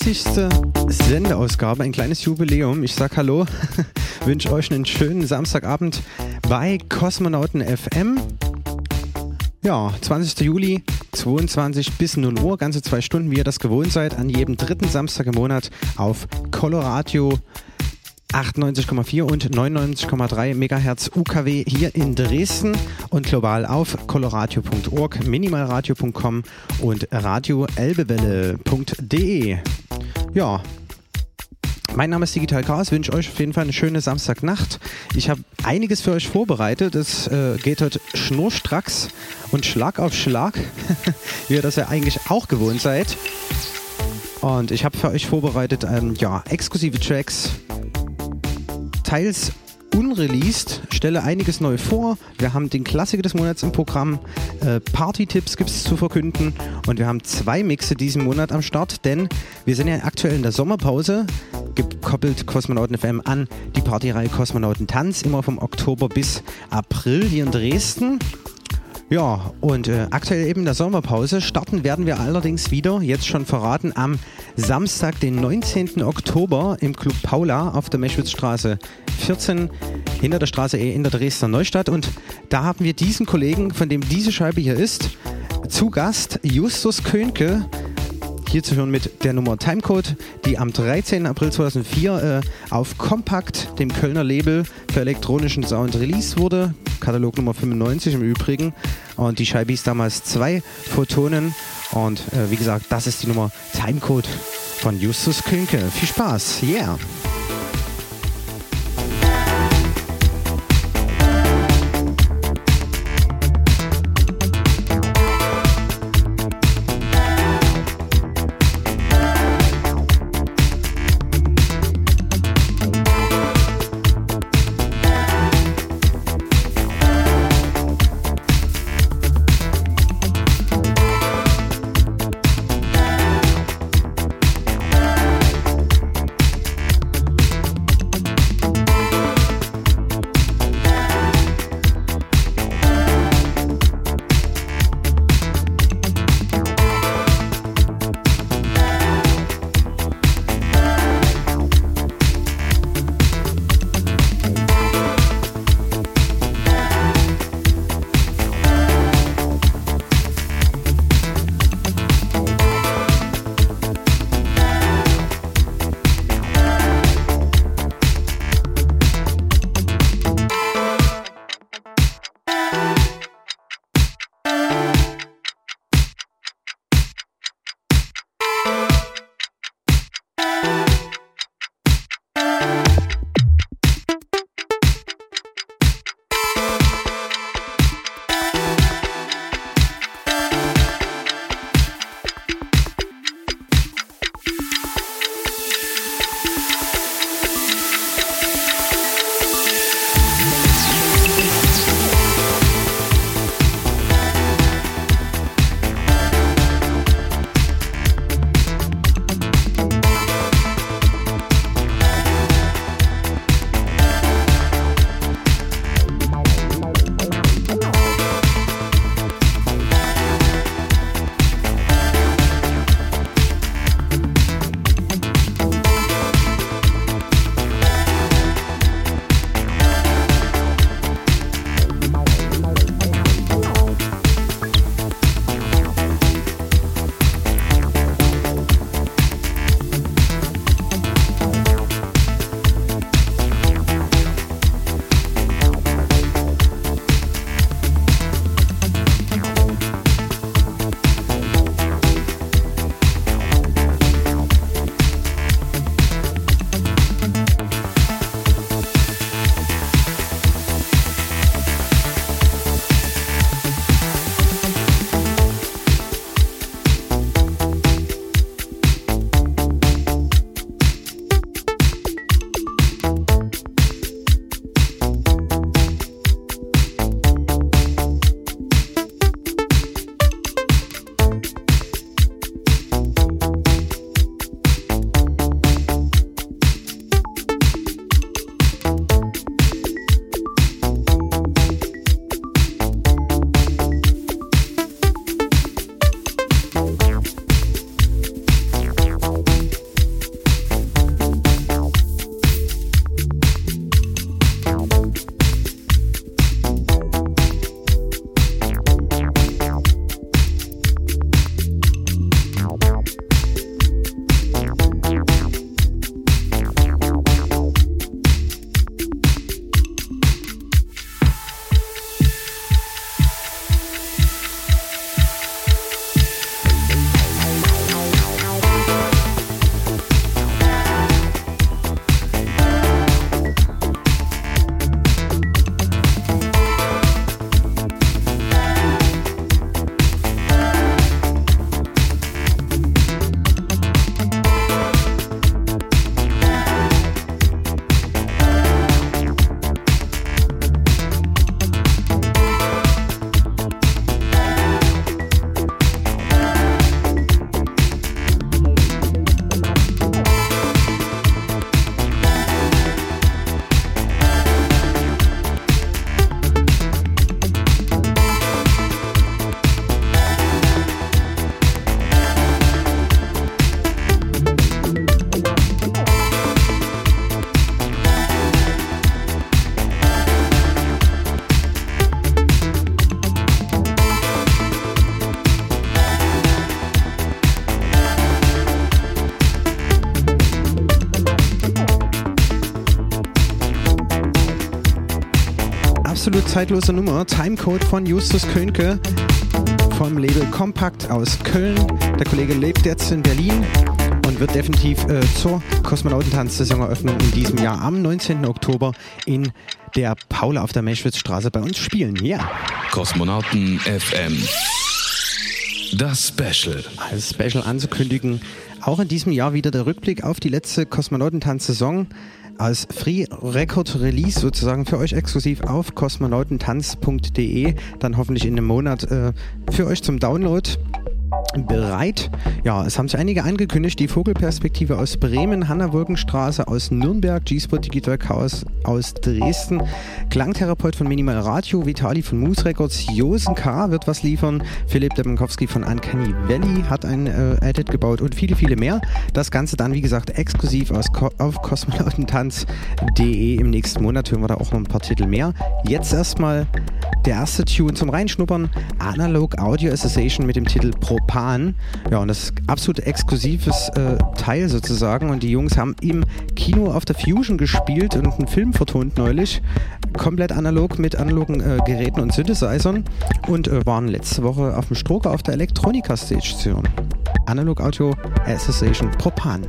30. Sendeausgabe, ein kleines Jubiläum. Ich sag Hallo, wünsche euch einen schönen Samstagabend bei Kosmonauten FM. Ja, 20. Juli, 22 bis 0 Uhr, ganze zwei Stunden, wie ihr das gewohnt seid, an jedem dritten Samstag im Monat auf Coloradio 98,4 und 99,3 MHz UKW hier in Dresden und global auf coloradio.org, minimalradio.com und radioelbewelle.de. Ja, mein Name ist Digital Chaos, wünsche euch auf jeden Fall eine schöne Samstagnacht. Ich habe einiges für euch vorbereitet. Es äh, geht heute schnurstracks und Schlag auf Schlag, wie ihr das ja eigentlich auch gewohnt seid. Und ich habe für euch vorbereitet ähm, ja, exklusive Tracks, teils unreleased, stelle einiges neu vor. Wir haben den Klassiker des Monats im Programm, äh, Party-Tipps gibt es zu verkünden und wir haben zwei Mixe diesen Monat am Start, denn wir sind ja aktuell in der Sommerpause, gekoppelt Kosmonauten FM an die Partyreihe Kosmonauten Tanz, immer vom Oktober bis April hier in Dresden. Ja, und äh, aktuell eben der Sommerpause. Starten werden wir allerdings wieder, jetzt schon verraten, am Samstag, den 19. Oktober im Club Paula auf der Meschwitzstraße 14 hinter der Straße E in der Dresdner Neustadt. Und da haben wir diesen Kollegen, von dem diese Scheibe hier ist, zu Gast Justus Könke. Hier zu hören mit der Nummer Timecode, die am 13. April 2004 äh, auf Compact, dem Kölner Label für elektronischen Sound released wurde. Katalog Nummer 95 im Übrigen. Und die Scheibe hieß damals zwei Photonen. Und äh, wie gesagt, das ist die Nummer Timecode von Justus Künke. Viel Spaß. Yeah. Zeitlose Nummer. Timecode von Justus Könke vom Label Compact aus Köln. Der Kollege lebt jetzt in Berlin und wird definitiv äh, zur Kosmonautentanz-Saisoneröffnung in diesem Jahr am 19. Oktober in der Paula auf der Meschwitzstraße bei uns spielen. Ja. Yeah. Kosmonauten FM. Das Special. Als Special anzukündigen, auch in diesem Jahr wieder der Rückblick auf die letzte Kosmonautentanz-Saison als Free Record Release sozusagen für euch exklusiv auf kosmonautentanz.de, dann hoffentlich in einem Monat äh, für euch zum Download bereit. Ja, es haben sich einige angekündigt. Die Vogelperspektive aus Bremen, Hanna Wolkenstraße aus Nürnberg, G-Spot Digital Chaos aus Dresden, Klangtherapeut von Minimal Radio, Vitali von Moose Records, Josen K. wird was liefern, Philipp Debankowski von Uncanny Valley hat ein äh, Edit gebaut und viele, viele mehr. Das Ganze dann, wie gesagt, exklusiv aus Ko auf kosmonautentanz.de. Im nächsten Monat hören wir da auch noch ein paar Titel mehr. Jetzt erstmal der erste Tune zum Reinschnuppern, Analog Audio Association mit dem Titel Propan. Ja, und das ist absolut exklusives äh, Teil sozusagen. Und die Jungs haben im Kino auf der Fusion gespielt und einen Film vertont neulich. Komplett analog mit analogen äh, Geräten und Synthesizern und äh, waren letzte Woche auf dem Stroker auf der zu hören. Analog Audio Association Propan.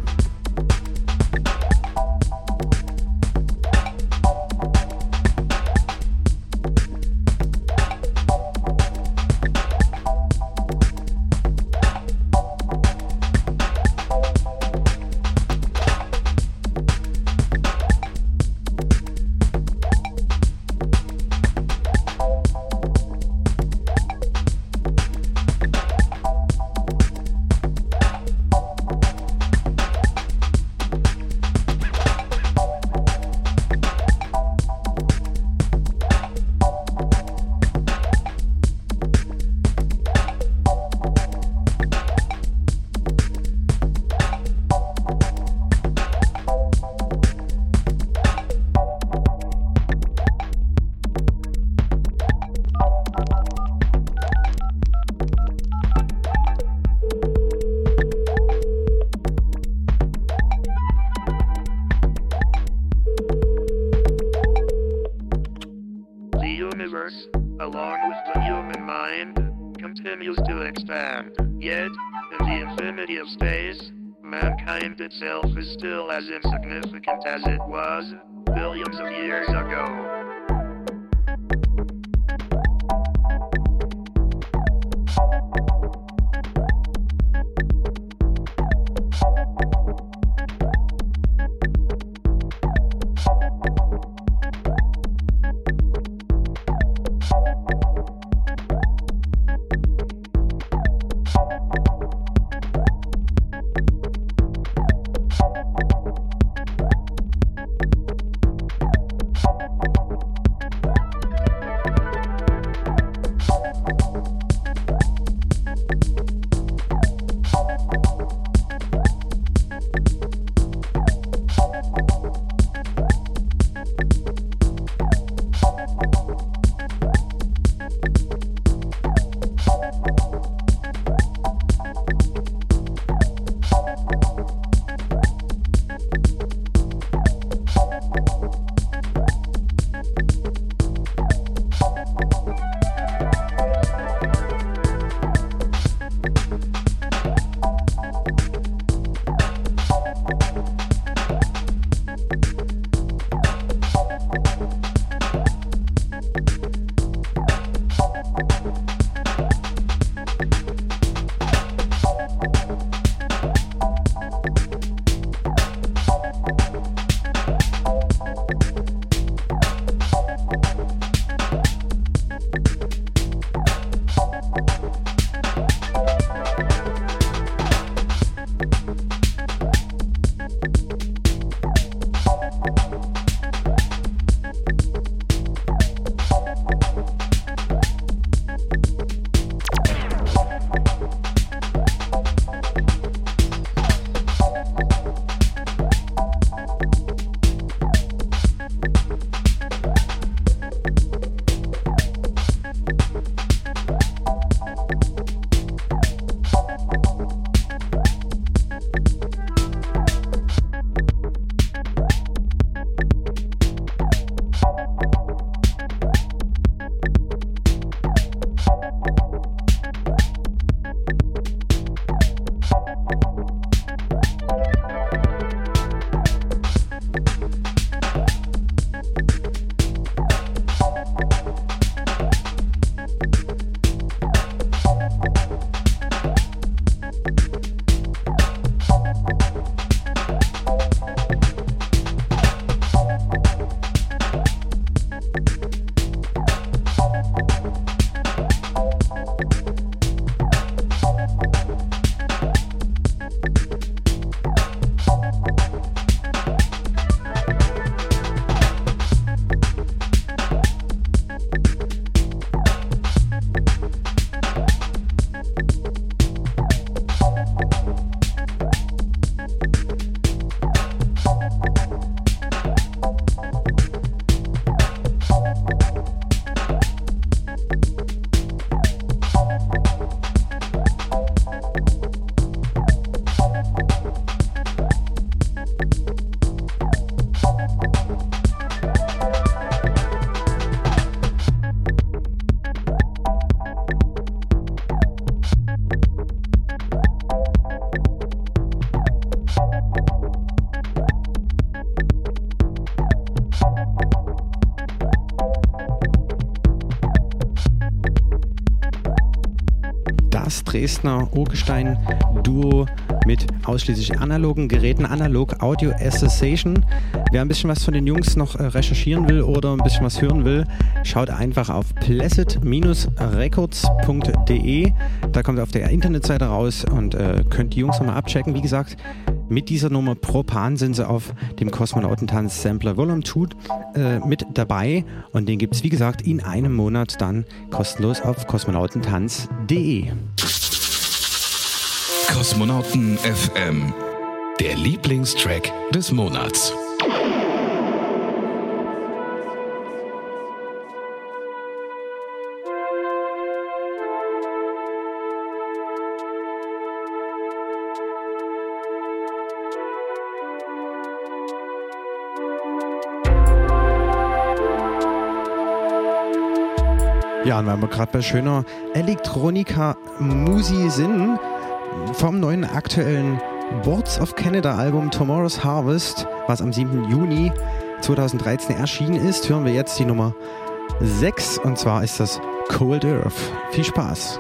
Dresdner Urgestein-Duo mit ausschließlich analogen Geräten, Analog Audio Association. Wer ein bisschen was von den Jungs noch äh, recherchieren will oder ein bisschen was hören will, schaut einfach auf placid-records.de. Da kommt ihr auf der Internetseite raus und äh, könnt die Jungs nochmal abchecken. Wie gesagt, mit dieser Nummer Propan sind sie auf dem Kosmonautentanz Sampler Volume 2 äh, mit dabei und den gibt es wie gesagt in einem Monat dann kostenlos auf kosmonautentanz.de. Kosmonauten FM, der Lieblingstrack des Monats. Ja, und weil wir gerade bei schöner Elektronika-Musi sind, vom neuen aktuellen Boards of Canada Album Tomorrow's Harvest, was am 7. Juni 2013 erschienen ist, hören wir jetzt die Nummer 6 und zwar ist das Cold Earth. Viel Spaß!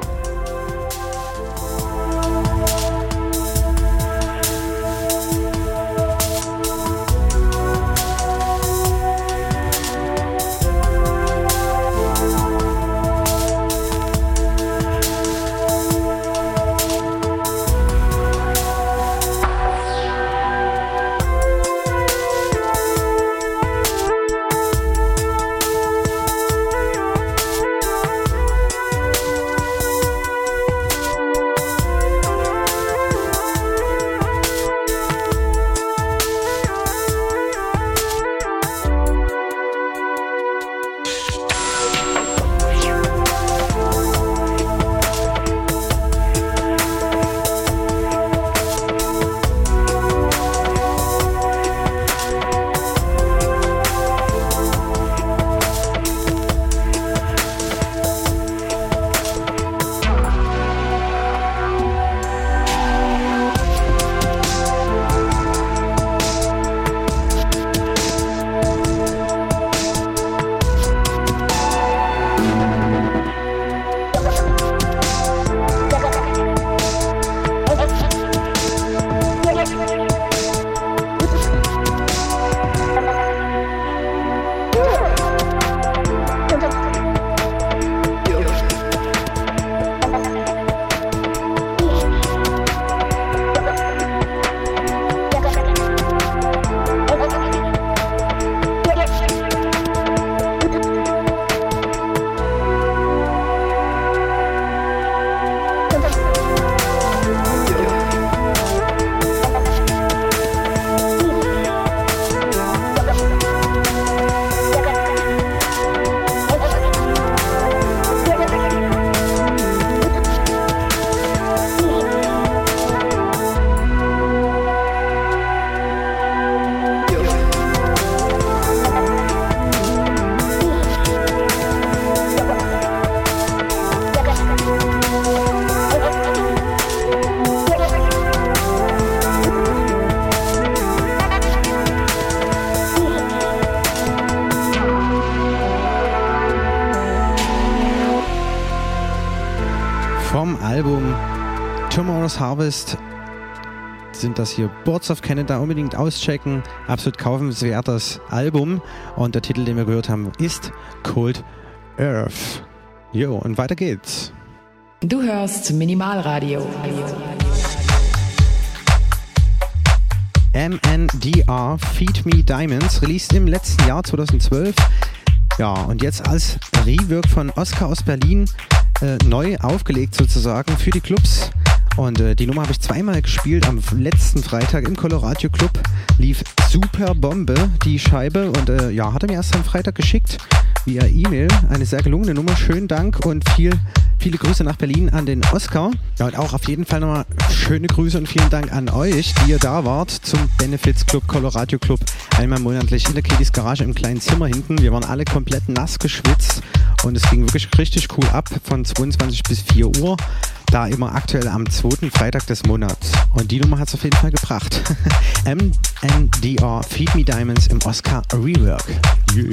Sind das hier Boards of Canada. Unbedingt auschecken. Absolut kaufenswertes Album. Und der Titel, den wir gehört haben, ist Cold Earth. Jo, und weiter geht's. Du hörst Minimalradio. MNDR Feed Me Diamonds, released im letzten Jahr 2012. Ja, und jetzt als Rework von Oscar aus Berlin äh, neu aufgelegt sozusagen für die Clubs. Und äh, die Nummer habe ich zweimal gespielt. Am letzten Freitag im Colorado Club lief super Bombe die Scheibe und äh, ja, hat er mir erst am Freitag geschickt via E-Mail. Eine sehr gelungene Nummer. Schönen Dank und viel, viele Grüße nach Berlin an den Oscar. Ja, und auch auf jeden Fall nochmal schöne Grüße und vielen Dank an euch, die ihr da wart zum Benefits Club, Colorado Club. Einmal monatlich in der Kitties Garage im kleinen Zimmer hinten. Wir waren alle komplett nass geschwitzt und es ging wirklich richtig cool ab von 22 bis 4 Uhr da immer aktuell am zweiten Freitag des Monats. Und die Nummer hat es auf jeden Fall gebracht. MNDR Feed Me Diamonds im Oscar Rework. Yeah.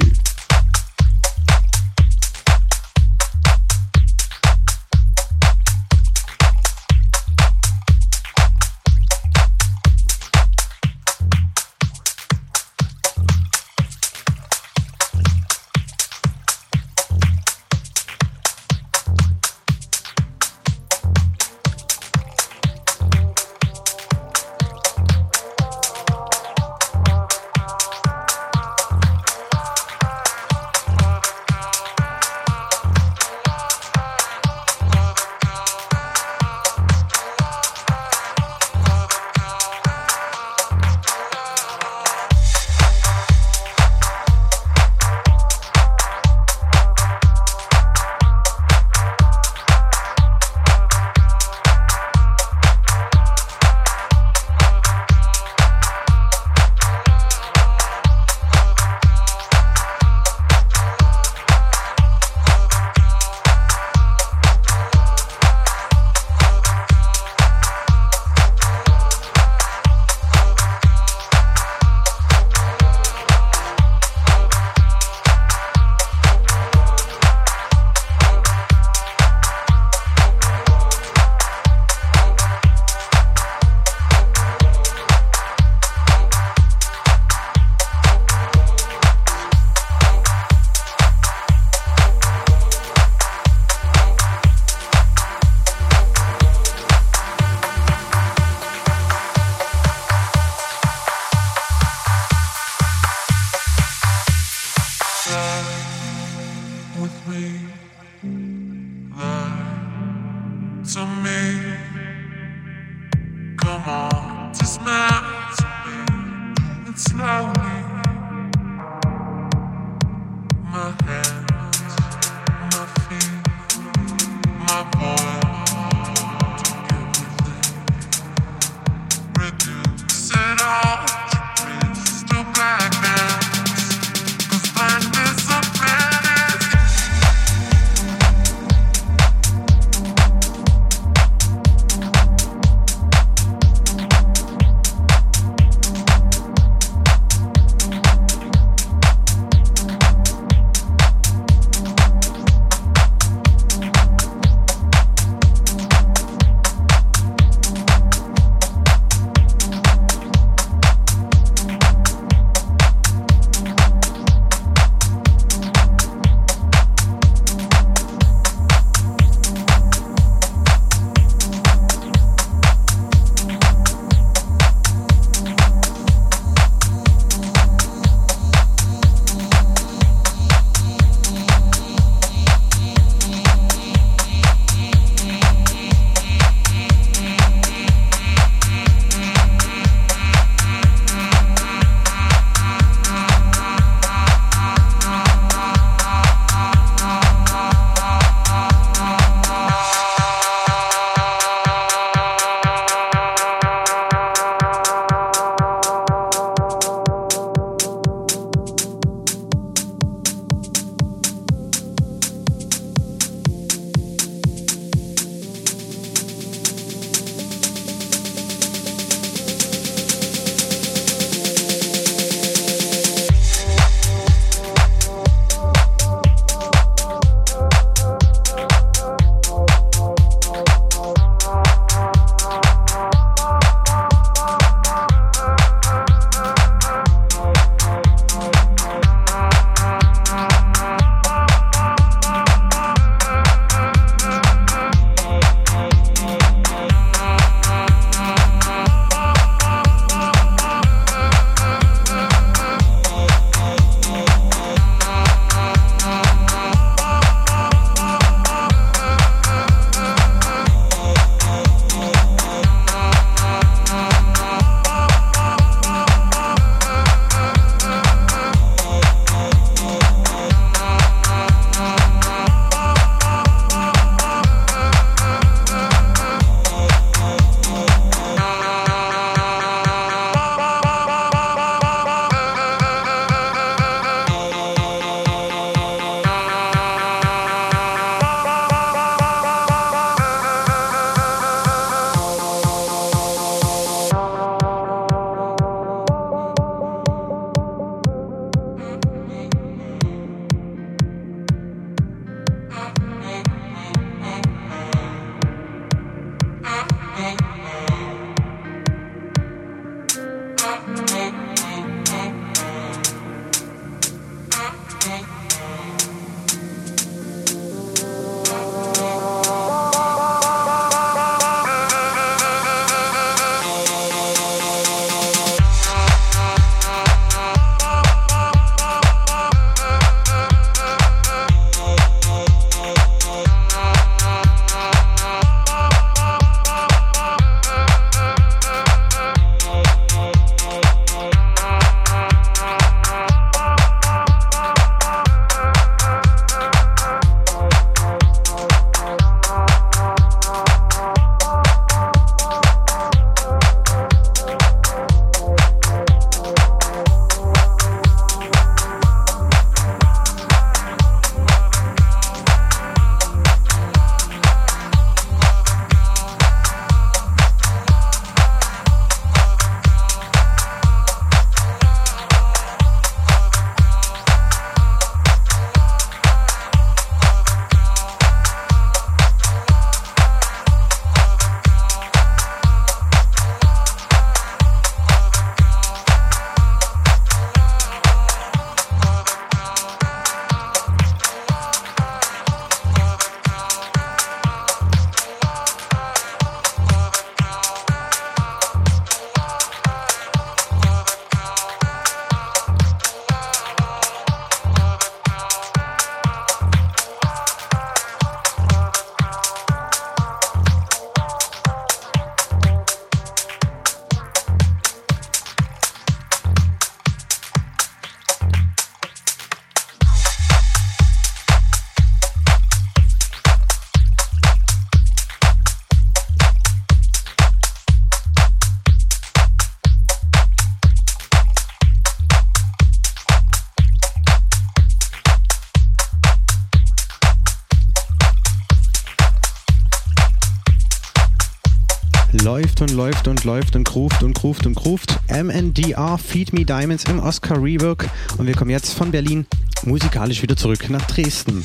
Läuft und läuft und läuft und gruft und gruft und gruft. MNDR Feed Me Diamonds im Oscar Rework. Und wir kommen jetzt von Berlin musikalisch wieder zurück nach Dresden.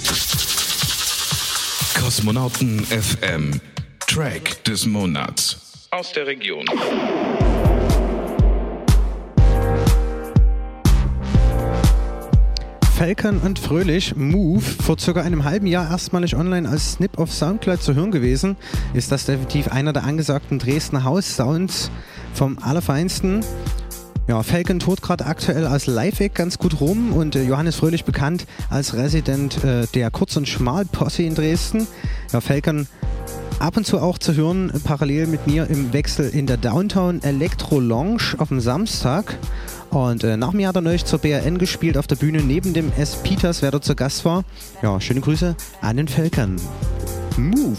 Kosmonauten FM. Track des Monats. Aus der Region. Falcon und Fröhlich, Move, vor circa einem halben Jahr erstmalig online als Snip auf Soundcloud zu hören gewesen, ist das definitiv einer der angesagten Dresdner House-Sounds vom Allerfeinsten. Ja, Falcon tourt gerade aktuell als Live-Act ganz gut rum und äh, Johannes Fröhlich bekannt als Resident äh, der Kurz- und Schmal-Posse in Dresden. Ja, Falcon ab und zu auch zu hören, parallel mit mir im Wechsel in der Downtown Electro Lounge auf dem Samstag. Und äh, nach mir hat er neulich zur BRN gespielt auf der Bühne neben dem S. Peters, wer dort zu Gast war. Ja, schöne Grüße an den Falcon. Move!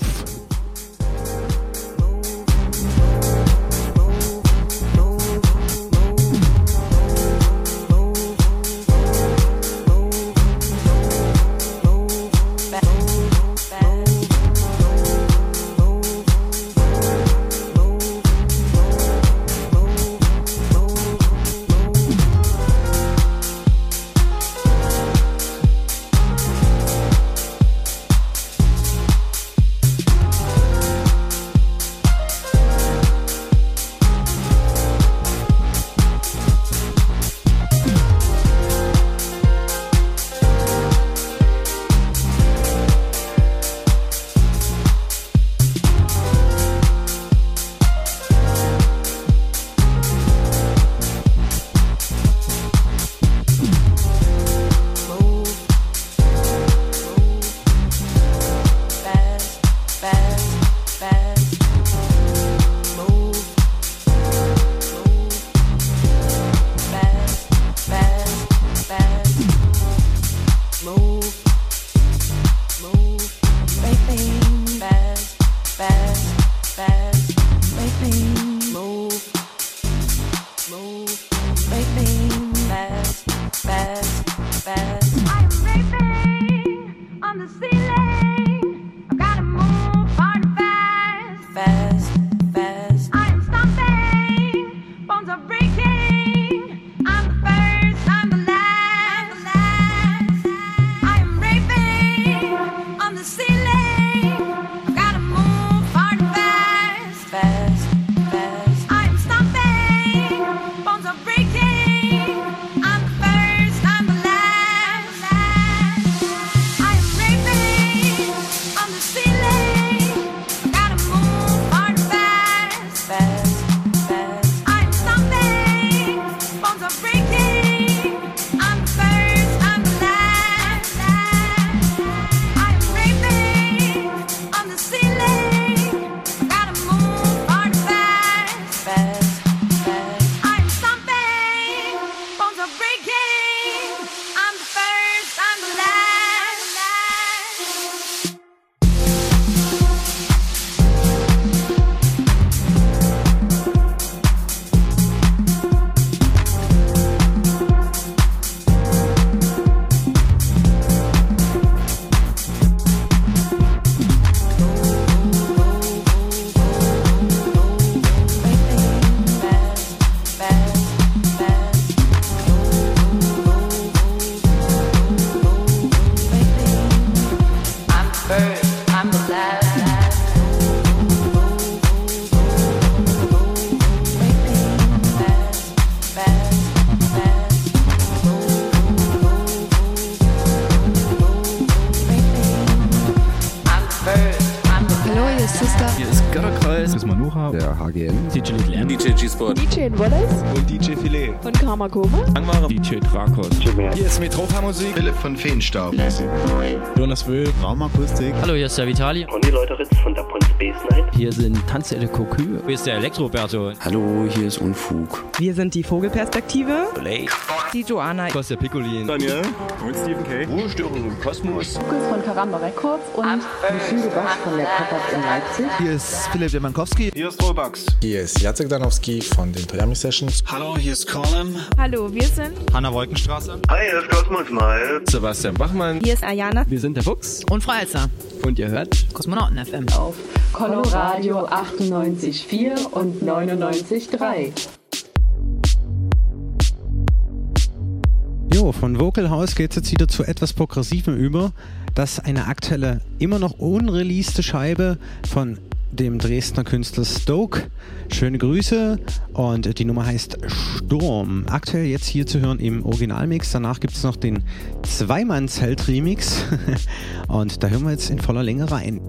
DJ Drakos. Hier ist Metropa Musik. Philipp von Feenstaub. Jonas Will. Raumakustik. Hallo, hier ist der Vitali. Conny Leuteritz von der Pons Space Night. Hier sind Tanzelle Kokü. Hier ist der Elektroberto. Hallo, hier ist Unfug. Wir sind die Vogelperspektive. Blake. Die Joanna. Kostja Piccolin. Daniel. Und Stephen K. Ruhestörung im Kosmos. Lukas von Karamba Records und Michelle Basch von der Pop-Up in Leipzig. Hier ist Philipp Jemankowski. Hier ist Robax. Hier ist Jacek Danowski von den Toyami Sessions. Hallo, hier ist Colin. Hallo, wir sind Hanna Wolkenstraße. Hi, hier ist Cosmos Mal. Sebastian Bachmann. Hier ist Ayana. Wir sind der Fuchs. Und Frau Elster. Und ihr hört Kosmonauten FM. Auf Coloradio 98,4 und 99,3. Jo, von Vocal House geht es jetzt wieder zu etwas Progressivem über. Das ist eine aktuelle, immer noch unreleaste Scheibe von dem Dresdner Künstler Stoke. Schöne Grüße und die Nummer heißt Sturm. Aktuell jetzt hier zu hören im Originalmix. Danach gibt es noch den Zweimann-Zelt-Remix und da hören wir jetzt in voller Länge rein.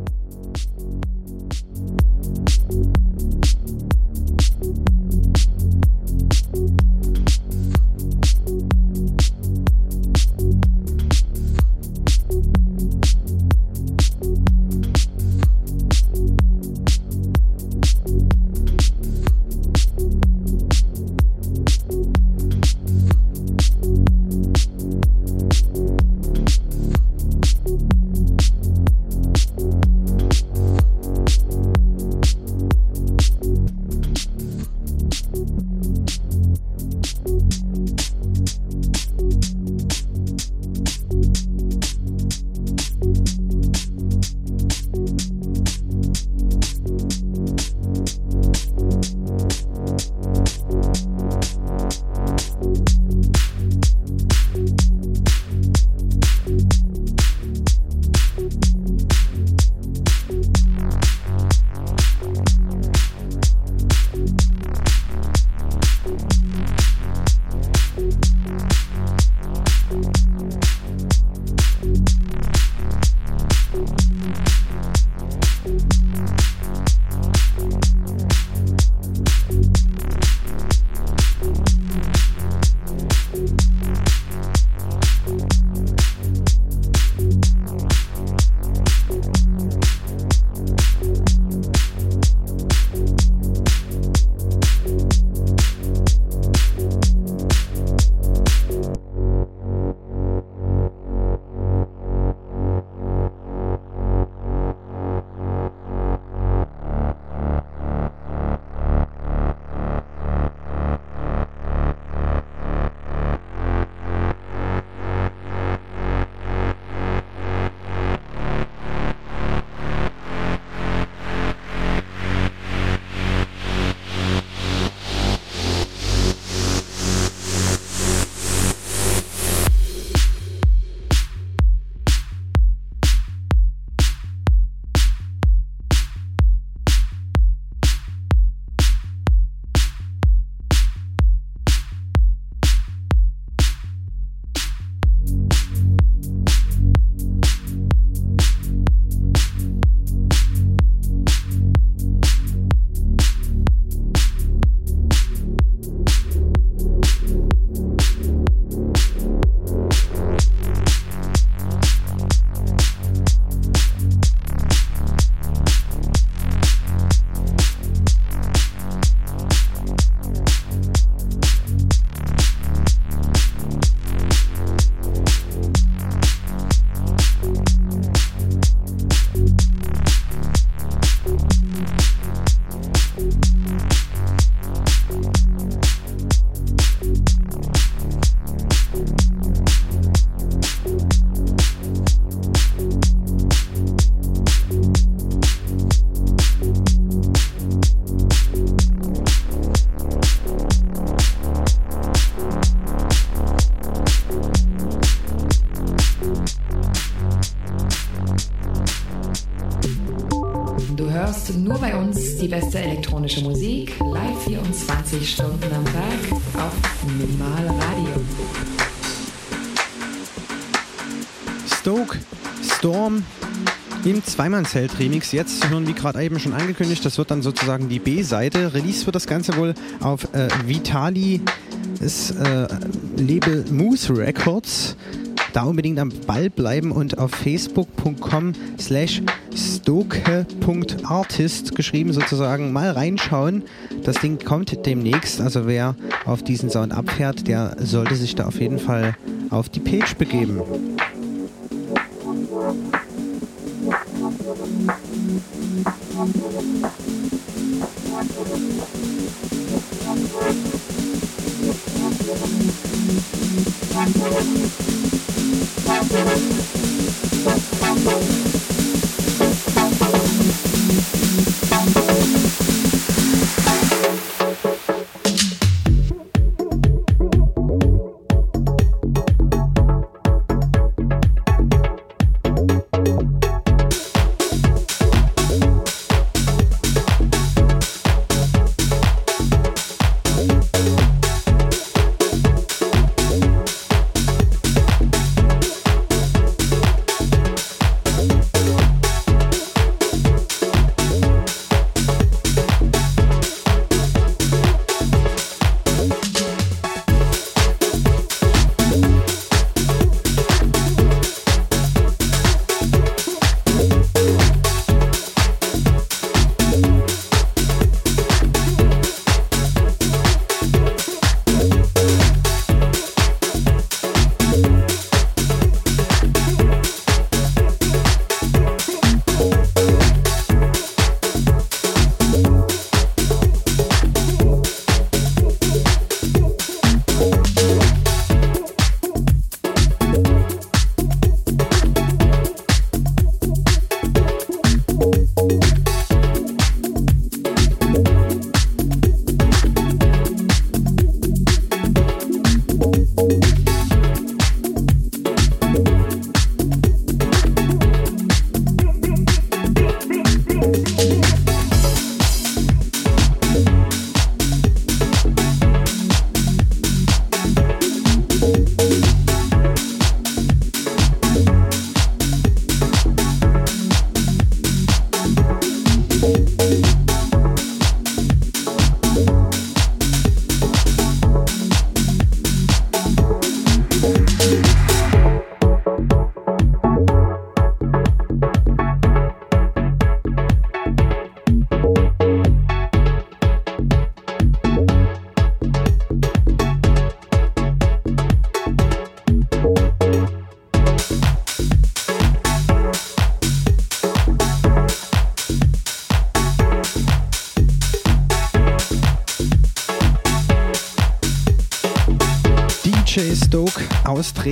Die beste elektronische Musik, live 24 Stunden am Tag auf Minimal Radio. Stoke, Storm im Zweimann-Zelt-Remix. Jetzt zu hören, wie gerade eben schon angekündigt, das wird dann sozusagen die B-Seite. Release wird das Ganze wohl auf äh, Vitali, äh, Label Moose Records da unbedingt am Ball bleiben und auf facebook.com slash stoke.artist geschrieben sozusagen mal reinschauen. Das Ding kommt demnächst, also wer auf diesen Sound abfährt, der sollte sich da auf jeden Fall auf die Page begeben.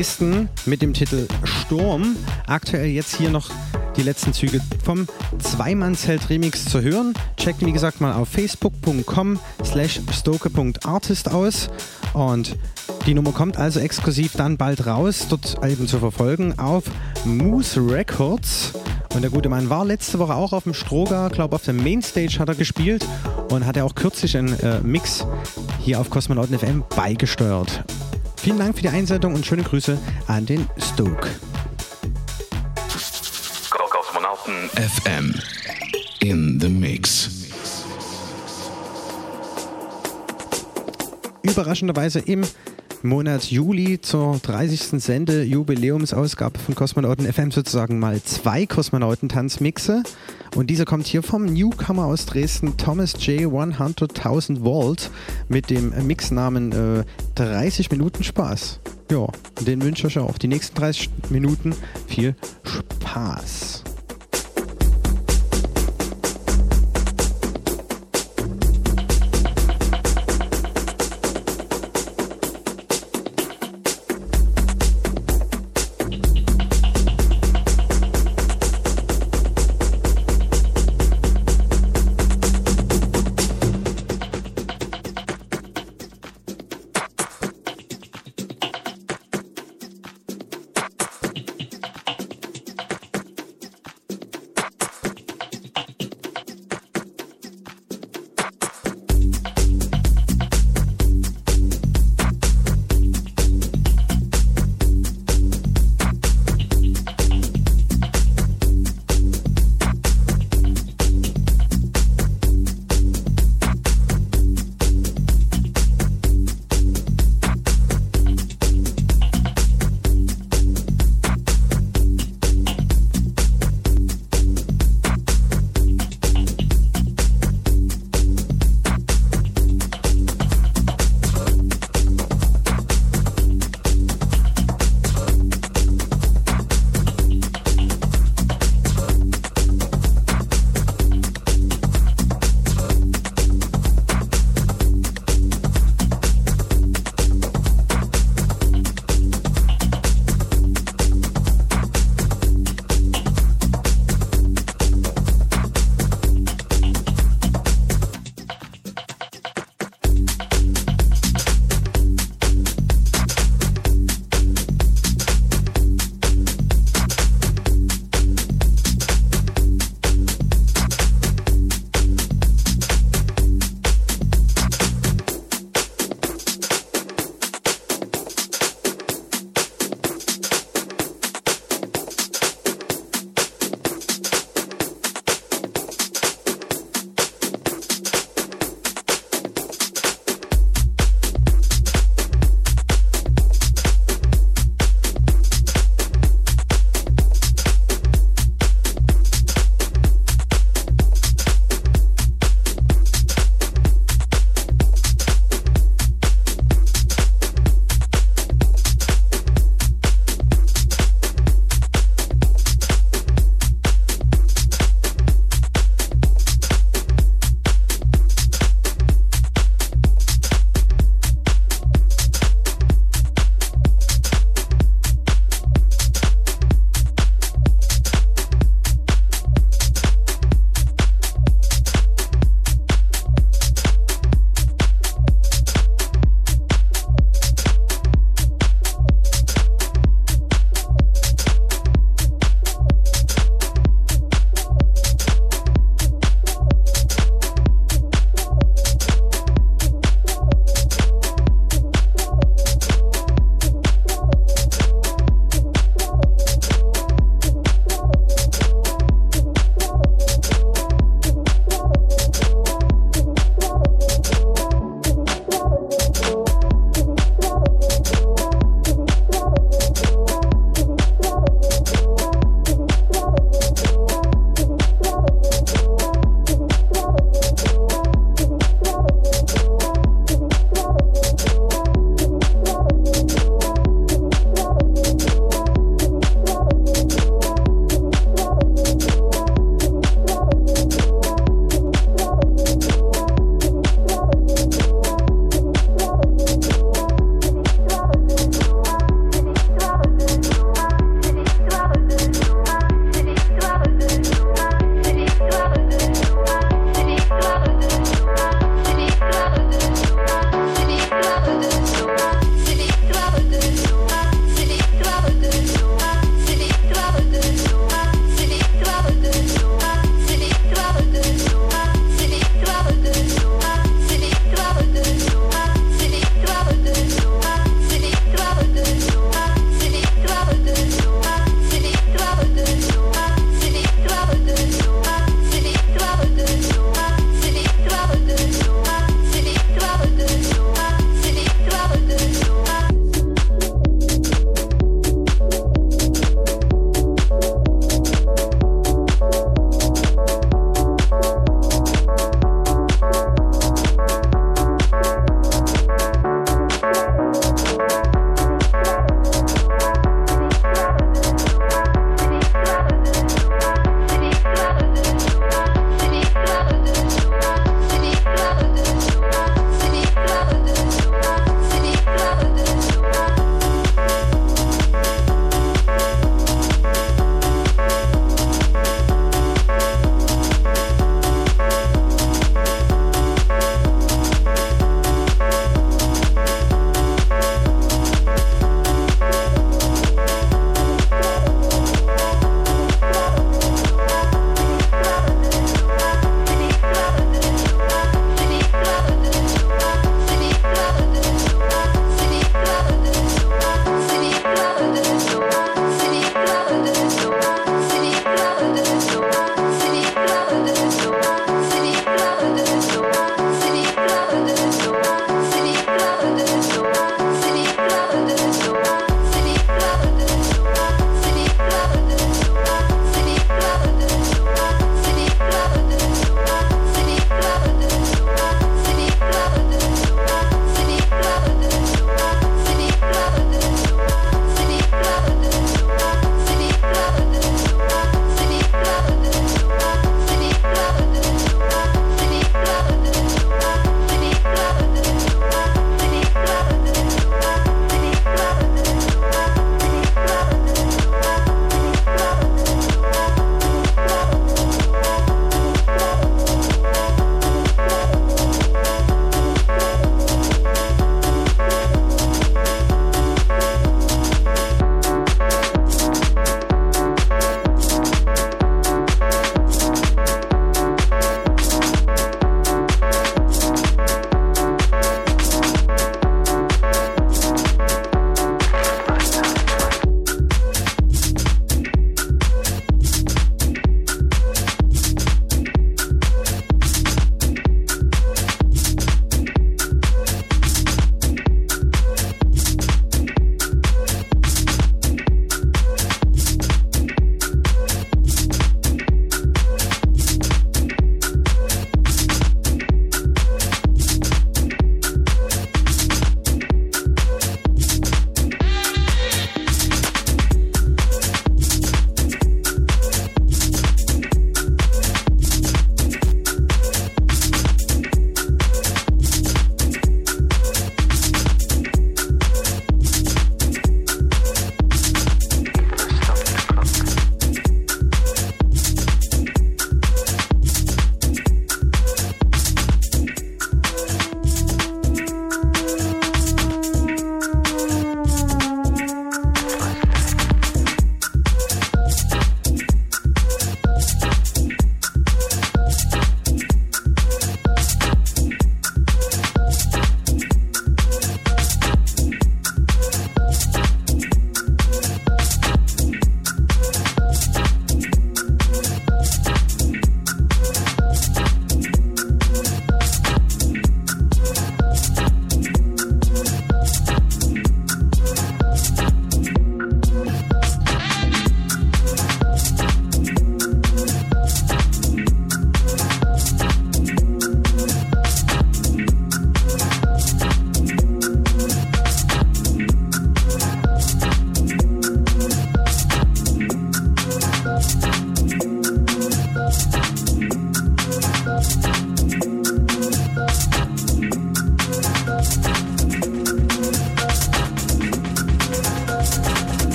Dresden mit dem Titel Sturm. Aktuell jetzt hier noch die letzten Züge vom Zweimannsheld Remix zu hören. Checkt wie gesagt mal auf facebook.com slash stoke.artist aus und die Nummer kommt also exklusiv dann bald raus, dort eben zu verfolgen auf Moose Records. Und der gute Mann war letzte Woche auch auf dem Stroga, glaube auf der Mainstage hat er gespielt und hat er auch kürzlich einen äh, Mix hier auf Kosmonauten FM beigesteuert. Vielen Dank für die Einsendung und schöne Grüße an den Stoke. Kosmonauten FM in the Mix. Überraschenderweise im Monat Juli zur 30. Sende-Jubiläumsausgabe von Kosmonauten FM sozusagen mal zwei Kosmonautentanzmixe. Und dieser kommt hier vom Newcomer aus Dresden, Thomas J. 100.000 Volt, mit dem Mixnamen äh, 30 Minuten Spaß. Ja, den wünsche ich euch auch. Die nächsten 30 Minuten viel Spaß.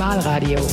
Minimalradio.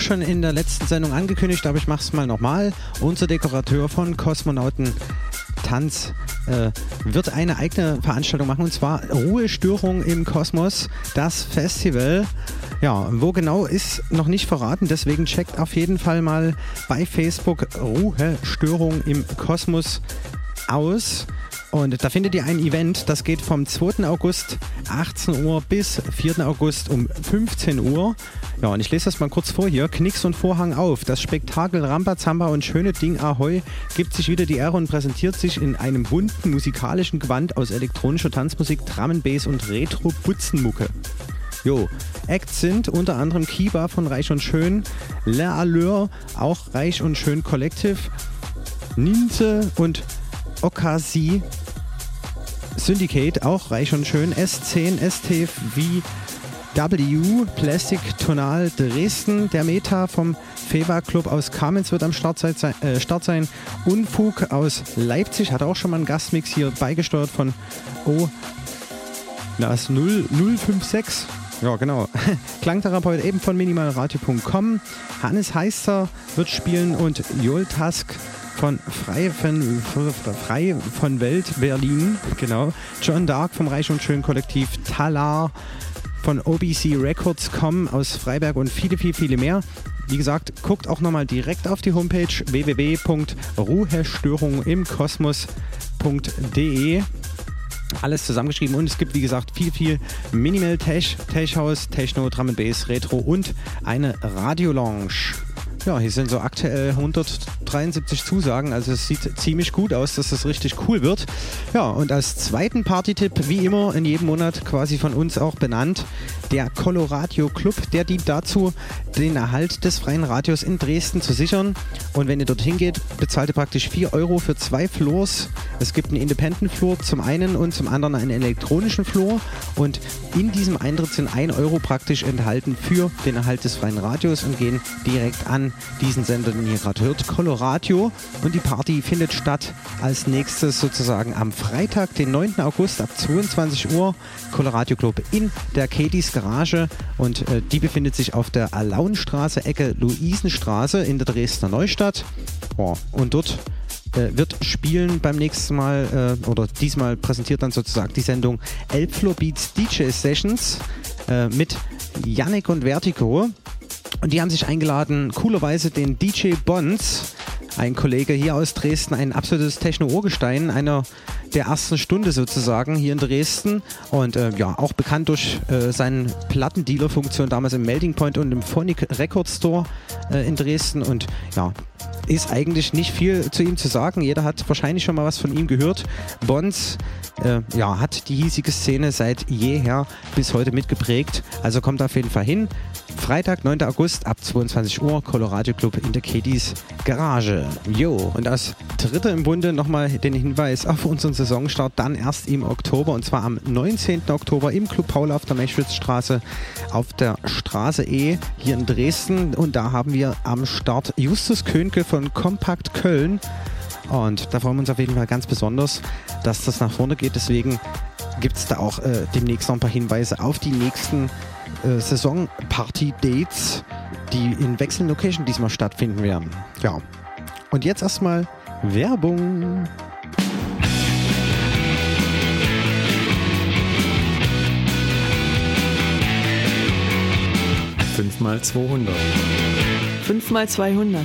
Auch schon in der letzten Sendung angekündigt, aber ich mach's mal nochmal. Unser Dekorateur von Kosmonauten Tanz äh, wird eine eigene Veranstaltung machen und zwar Ruhestörung im Kosmos, das Festival. Ja, wo genau ist noch nicht verraten, deswegen checkt auf jeden Fall mal bei Facebook Ruhestörung im Kosmos aus. Und da findet ihr ein Event, das geht vom 2. August 18 Uhr bis 4. August um 15 Uhr. Ja, und ich lese das mal kurz vor hier. Knicks und Vorhang auf. Das Spektakel Rambazamba und schöne Ding Ahoi gibt sich wieder die Ehre und präsentiert sich in einem bunten musikalischen Gewand aus elektronischer Tanzmusik, Drum Bass und Retro-Butzenmucke. Jo, Acts sind unter anderem Kiba von Reich und Schön, La Allure, auch Reich und Schön Collective, Ninze und Okasi Syndicate, auch reich und schön, S10, STV, W, Plastic Tonal Dresden, der Meta vom Feva Club aus Kamenz wird am Start sein, äh, Start sein. Unfug aus Leipzig hat auch schon mal einen Gastmix hier beigesteuert von O. Ist 056. Ja, genau. Klangtherapeut eben von minimalradio.com. Hannes Heister wird spielen und Joel Tusk von Frei von, Frei von Welt Berlin, genau. John Dark vom Reich und Schön Kollektiv, Talar von OBC Records kommen aus Freiberg und viele, viele, viele mehr. Wie gesagt, guckt auch nochmal direkt auf die Homepage www.ruhestörungimkosmos.de. Alles zusammengeschrieben und es gibt wie gesagt viel, viel Minimal Tech, Tech House, Techno, Drum Bass, Retro und eine Radio Lounge. Ja, hier sind so aktuell 173 Zusagen, also es sieht ziemlich gut aus, dass das richtig cool wird. Ja, und als zweiten Party-Tipp, wie immer in jedem Monat quasi von uns auch benannt, der Coloradio Club, der dient dazu, den Erhalt des freien Radios in Dresden zu sichern. Und wenn ihr dorthin geht, bezahlt ihr praktisch 4 Euro für zwei Floors. Es gibt einen Independent Floor zum einen und zum anderen einen elektronischen Floor. Und in diesem Eintritt sind 1 Euro praktisch enthalten für den Erhalt des freien Radios und gehen direkt an diesen Sender, den ihr gerade hört, Coloradio. Und die Party findet statt als nächstes sozusagen am Freitag, den 9. August ab 22 Uhr. Coloradio Club in der Katie's Garage und äh, die befindet sich auf der Alaunstraße, Ecke Luisenstraße in der Dresdner Neustadt. Oh, und dort äh, wird spielen beim nächsten Mal äh, oder diesmal präsentiert dann sozusagen die Sendung Elbflow Beats DJ Sessions äh, mit Yannick und Vertigo. Und die haben sich eingeladen, coolerweise den DJ Bonds, ein Kollege hier aus Dresden, ein absolutes Techno-Urgestein, einer der ersten Stunde sozusagen hier in Dresden. Und äh, ja, auch bekannt durch äh, seine Plattendealer-Funktion damals im Melding Point und im Phonic Record Store äh, in Dresden. Und ja, ist eigentlich nicht viel zu ihm zu sagen. Jeder hat wahrscheinlich schon mal was von ihm gehört. Bonds äh, ja, hat die hiesige Szene seit jeher bis heute mitgeprägt. Also kommt auf jeden Fall hin. Freitag, 9. August ab 22 Uhr, Colorado Club in der Katie's Garage. Jo, und als dritte im Bunde nochmal den Hinweis auf unseren Saisonstart, dann erst im Oktober und zwar am 19. Oktober im Club Paula auf der Meschwitzstraße auf der Straße E hier in Dresden. Und da haben wir am Start Justus Könke von Kompakt Köln. Und da freuen wir uns auf jeden Fall ganz besonders, dass das nach vorne geht. Deswegen gibt es da auch äh, demnächst noch ein paar Hinweise auf die nächsten äh, Saison-Party-Dates, die in wechselnden Location diesmal stattfinden werden. Ja. Und jetzt erstmal Werbung. Fünfmal 200. Fünfmal 200.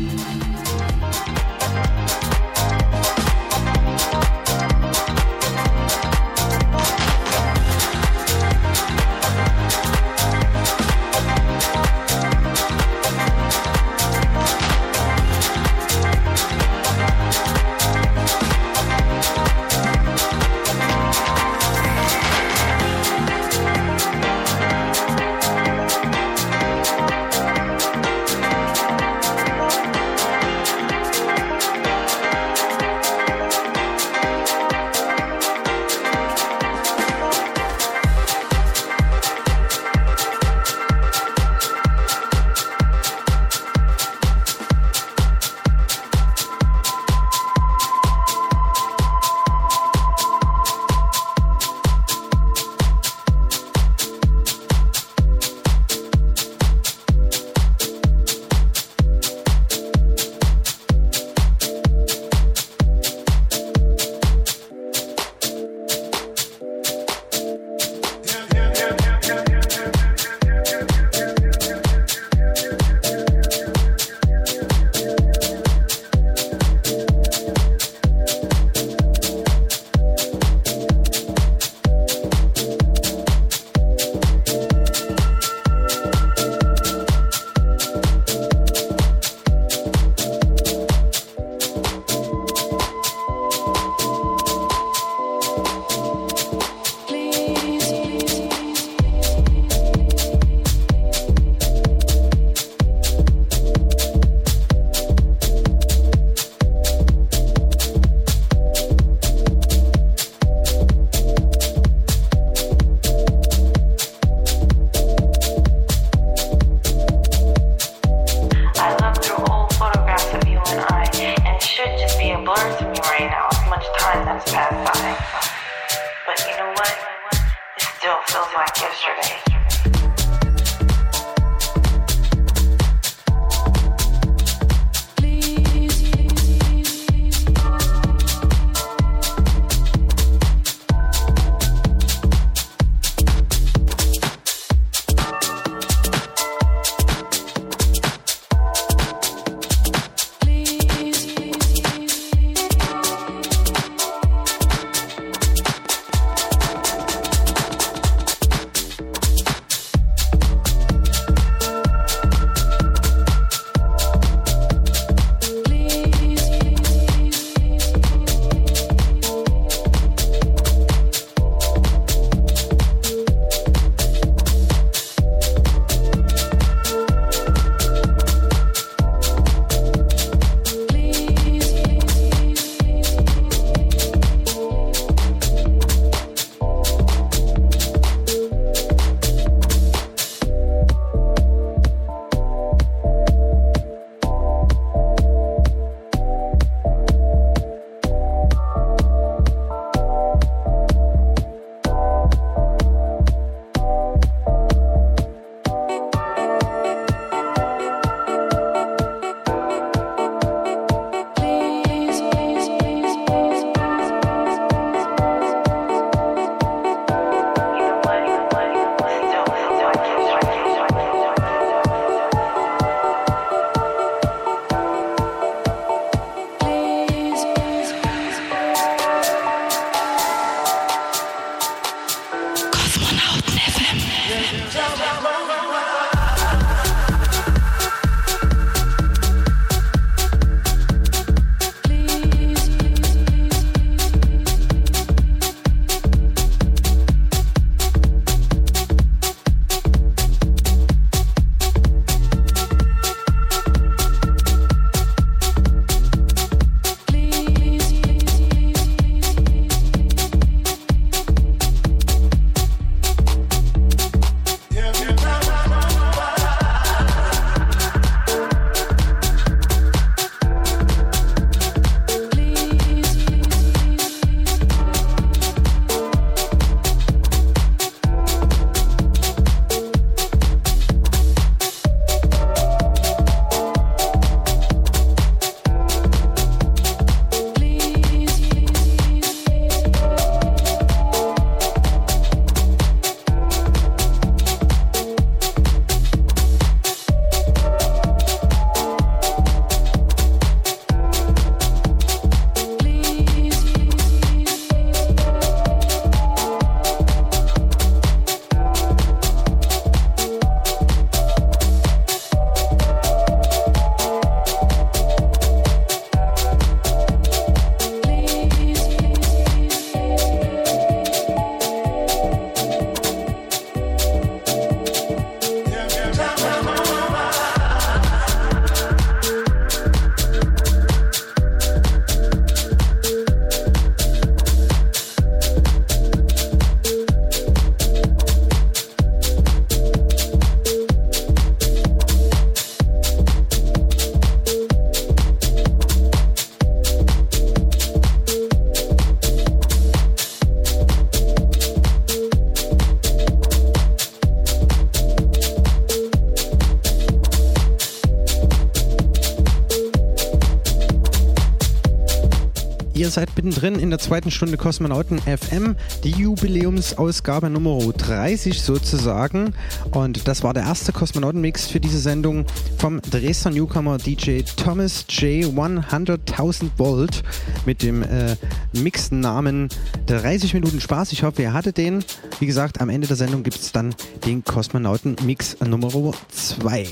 Ihr seid mittendrin in der zweiten Stunde Kosmonauten FM, die Jubiläumsausgabe Nummer 30 sozusagen. Und das war der erste Kosmonautenmix für diese Sendung vom Dresdner Newcomer DJ Thomas J. 100.000 Volt mit dem äh, Mixnamen 30 Minuten Spaß. Ich hoffe, ihr hattet den. Wie gesagt, am Ende der Sendung gibt es dann den Kosmonauten-Mix Nummer 2.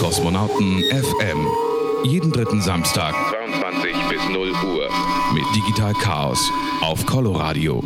Kosmonauten FM. Jeden dritten Samstag, 22 bis 0 Uhr. Mit Digital Chaos auf Coloradio.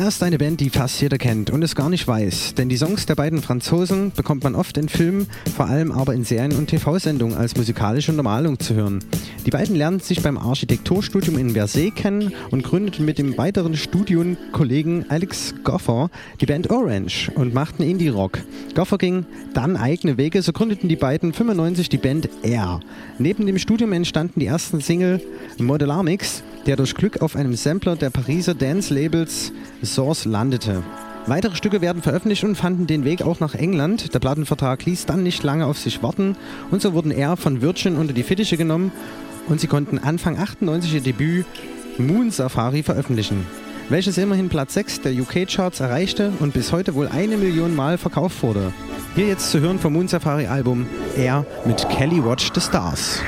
Er ist eine Band, die fast jeder kennt und es gar nicht weiß, denn die Songs der beiden Franzosen bekommt man oft in Filmen, vor allem aber in Serien und TV-Sendungen als musikalische Untermalung zu hören. Die beiden lernten sich beim Architekturstudium in Versailles kennen und gründeten mit dem weiteren Studienkollegen Alex Goffer die Band Orange und machten Indie-Rock. Goffer ging dann eigene Wege, so gründeten die beiden 95 die Band Air. Neben dem Studium entstanden die ersten Single Modelar Mix, der durch Glück auf einem Sampler der Pariser Dance-Labels Source landete. Weitere Stücke werden veröffentlicht und fanden den Weg auch nach England. Der Plattenvertrag ließ dann nicht lange auf sich warten und so wurden er von Virgin unter die Fittiche genommen und sie konnten Anfang 98 ihr Debüt Moon Safari veröffentlichen, welches immerhin Platz 6 der UK-Charts erreichte und bis heute wohl eine Million Mal verkauft wurde. Hier jetzt zu hören vom Moon Safari Album Air mit Kelly Watch the Stars.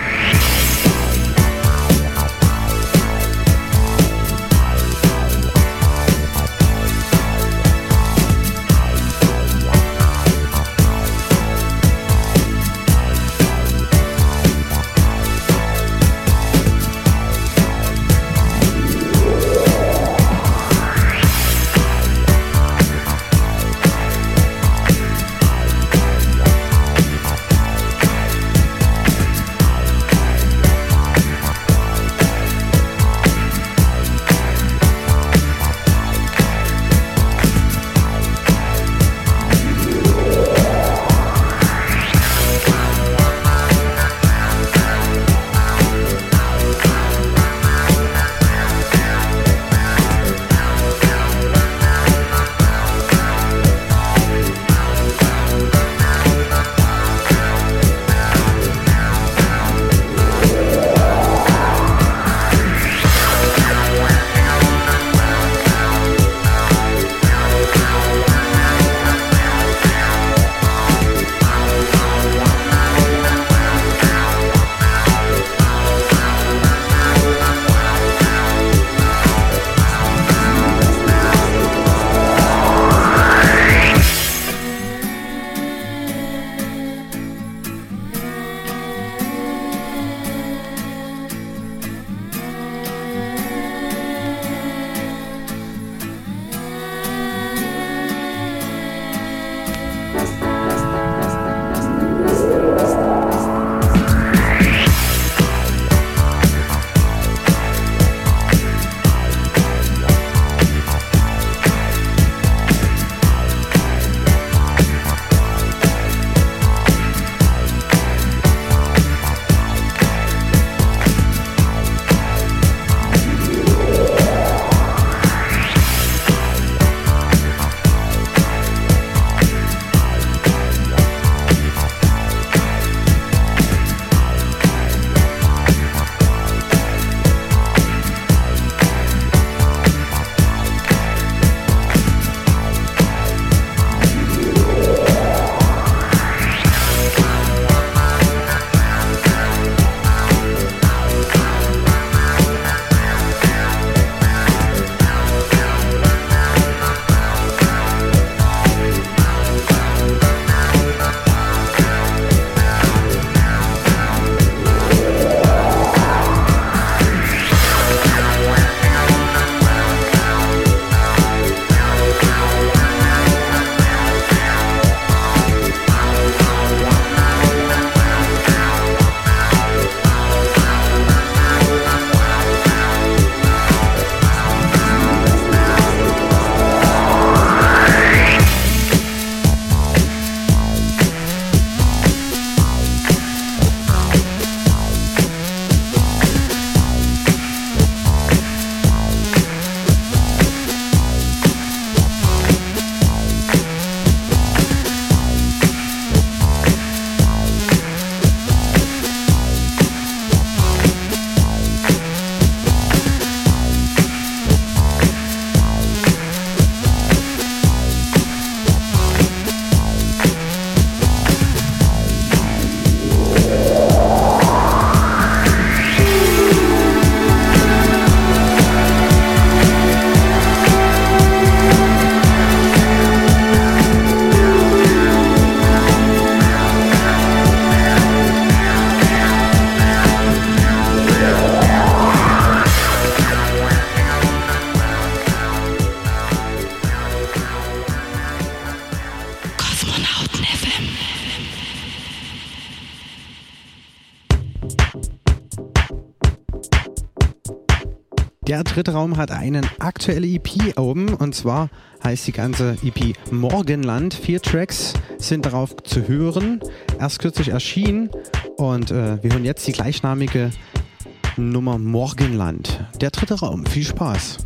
Der dritte Raum hat einen aktuelle EP oben und zwar heißt die ganze EP Morgenland. Vier Tracks sind darauf zu hören. Erst kürzlich erschienen und äh, wir hören jetzt die gleichnamige Nummer Morgenland. Der dritte Raum. Viel Spaß.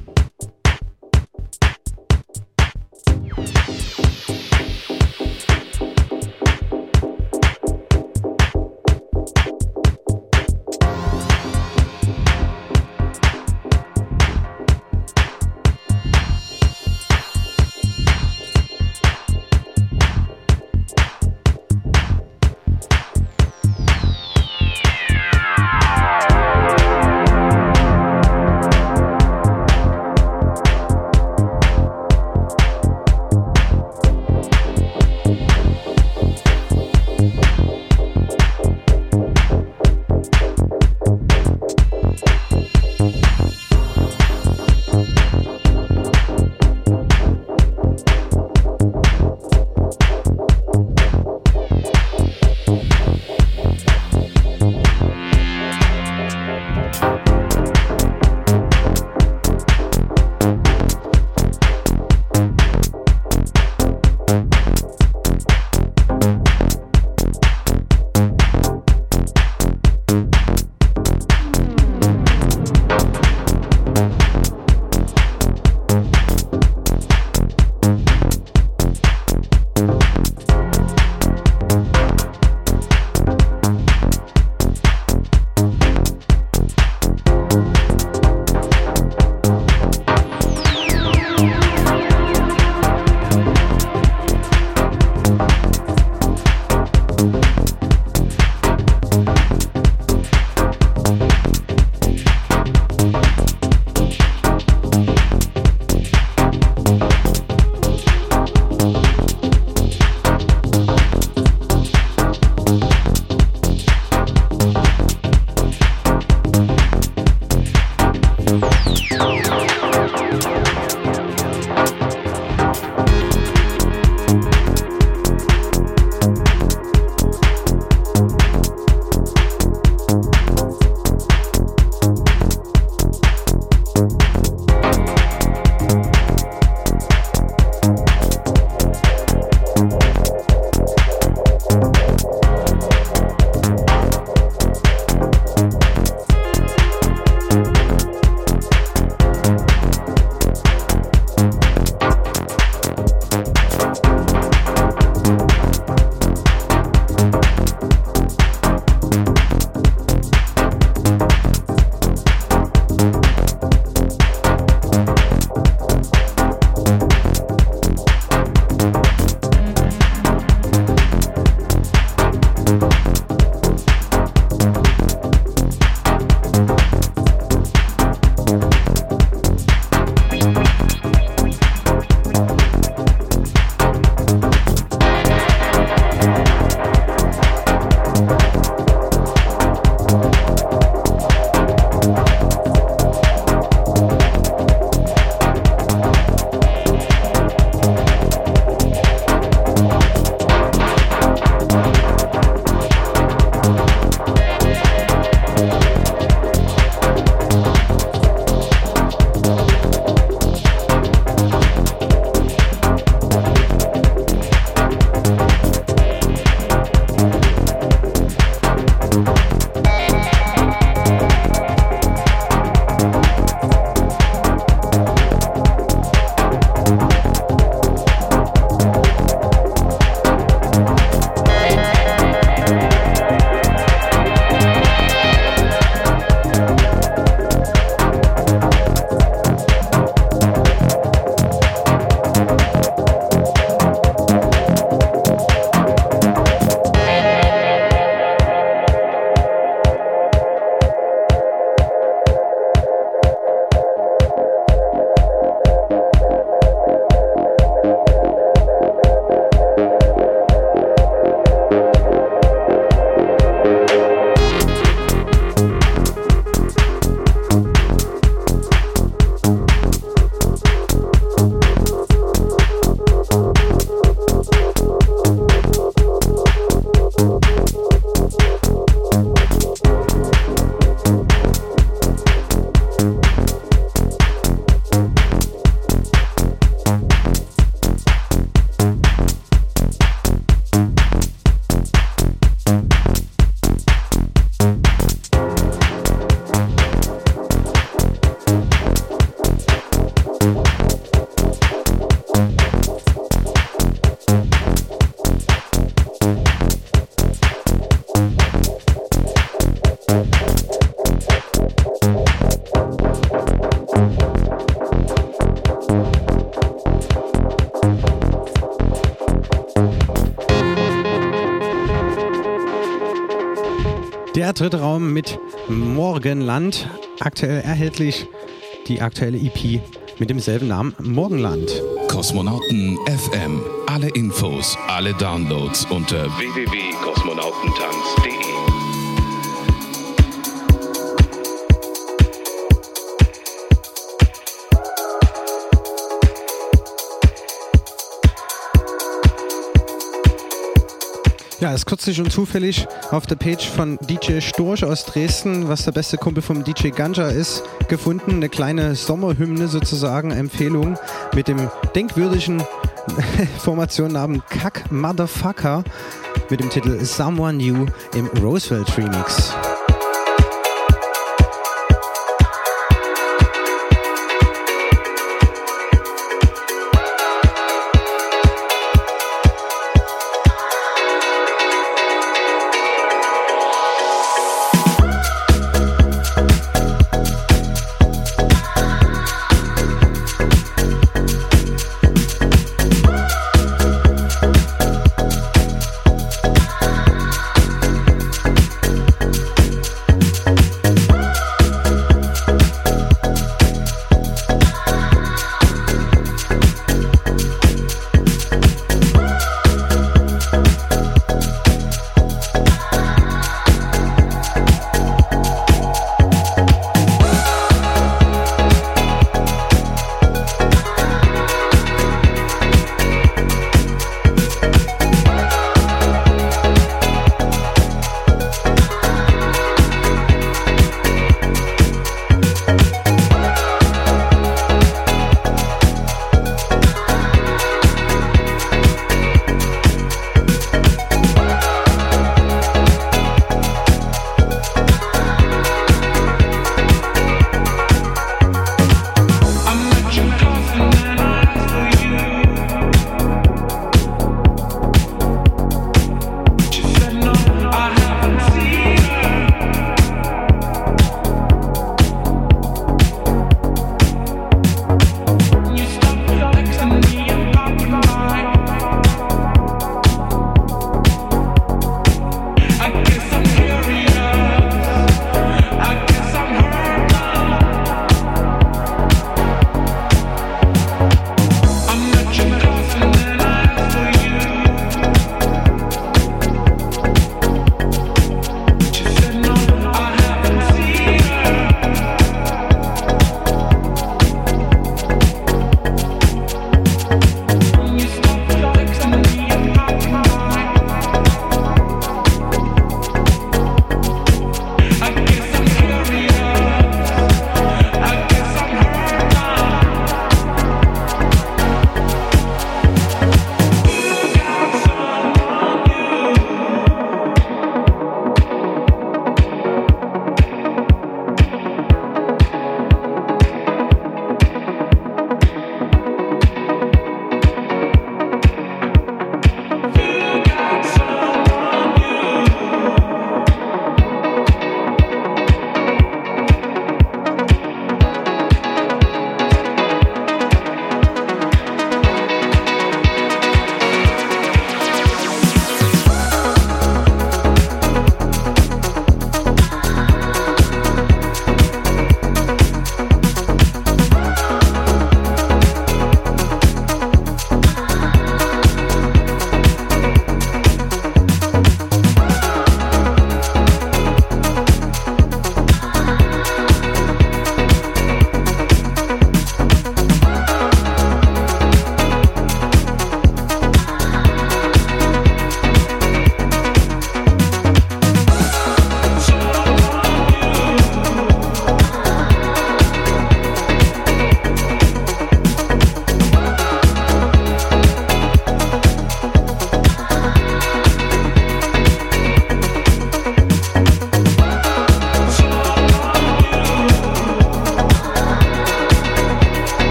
Raum mit Morgenland. Aktuell erhältlich die aktuelle EP mit demselben Namen Morgenland. Kosmonauten FM. Alle Infos, alle Downloads unter www.kosmonautentanz.de. Ja, ist kürzlich und zufällig auf der Page von DJ Storch aus Dresden, was der beste Kumpel vom DJ Ganja ist, gefunden. Eine kleine Sommerhymne sozusagen, Empfehlung mit dem denkwürdigen Formationsnamen Kack Motherfucker mit dem Titel Someone New im Roosevelt Remix.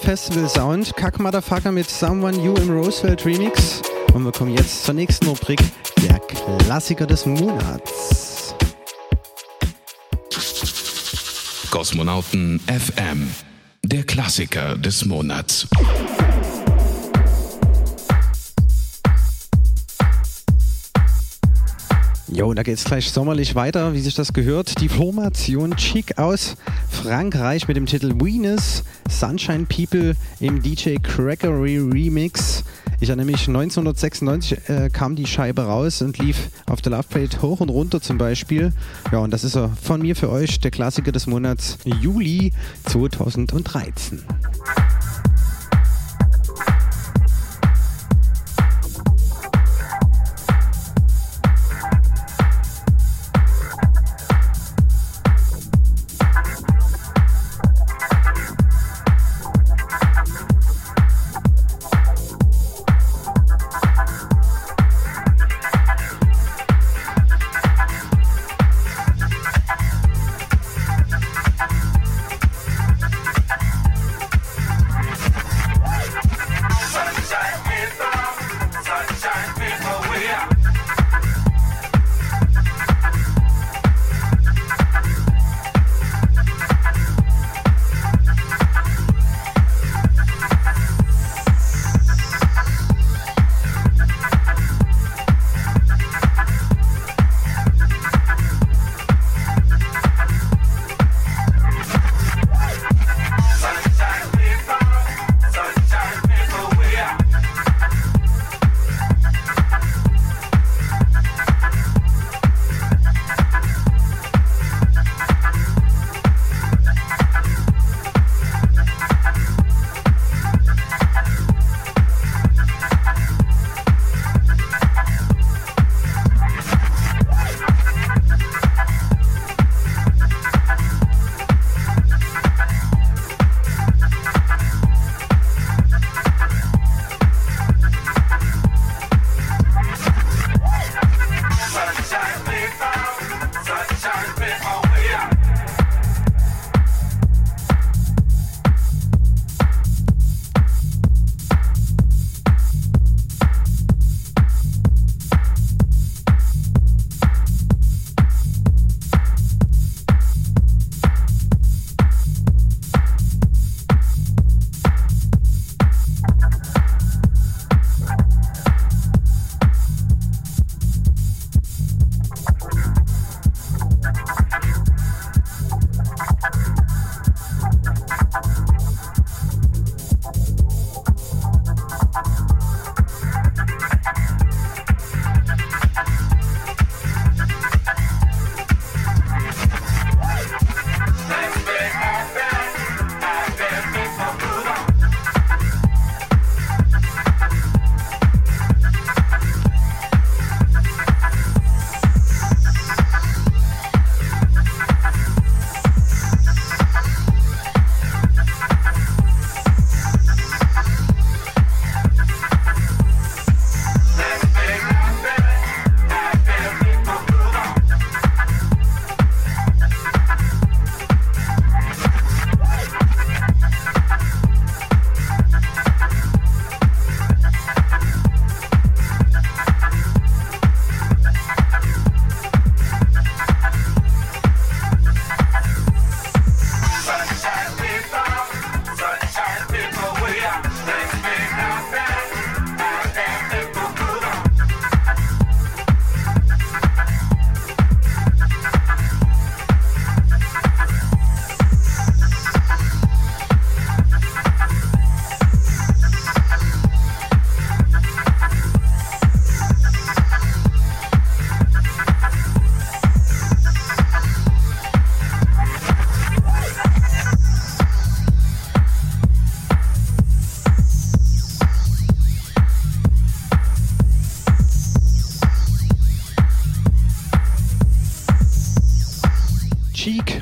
Festival Sound. Kack Motherfucker mit Someone You im Roosevelt Remix. Und wir kommen jetzt zur nächsten Rubrik, der Klassiker des Monats. Kosmonauten FM, der Klassiker des Monats. Jo, da geht's gleich sommerlich weiter, wie sich das gehört. Die Formation Chic aus Frankreich mit dem Titel Venus Sunshine People im DJ Crackery Remix. Ich erinnere mich, 1996 äh, kam die Scheibe raus und lief auf der Love Parade hoch und runter zum Beispiel. Ja, und das ist er von mir für euch, der Klassiker des Monats Juli 2013.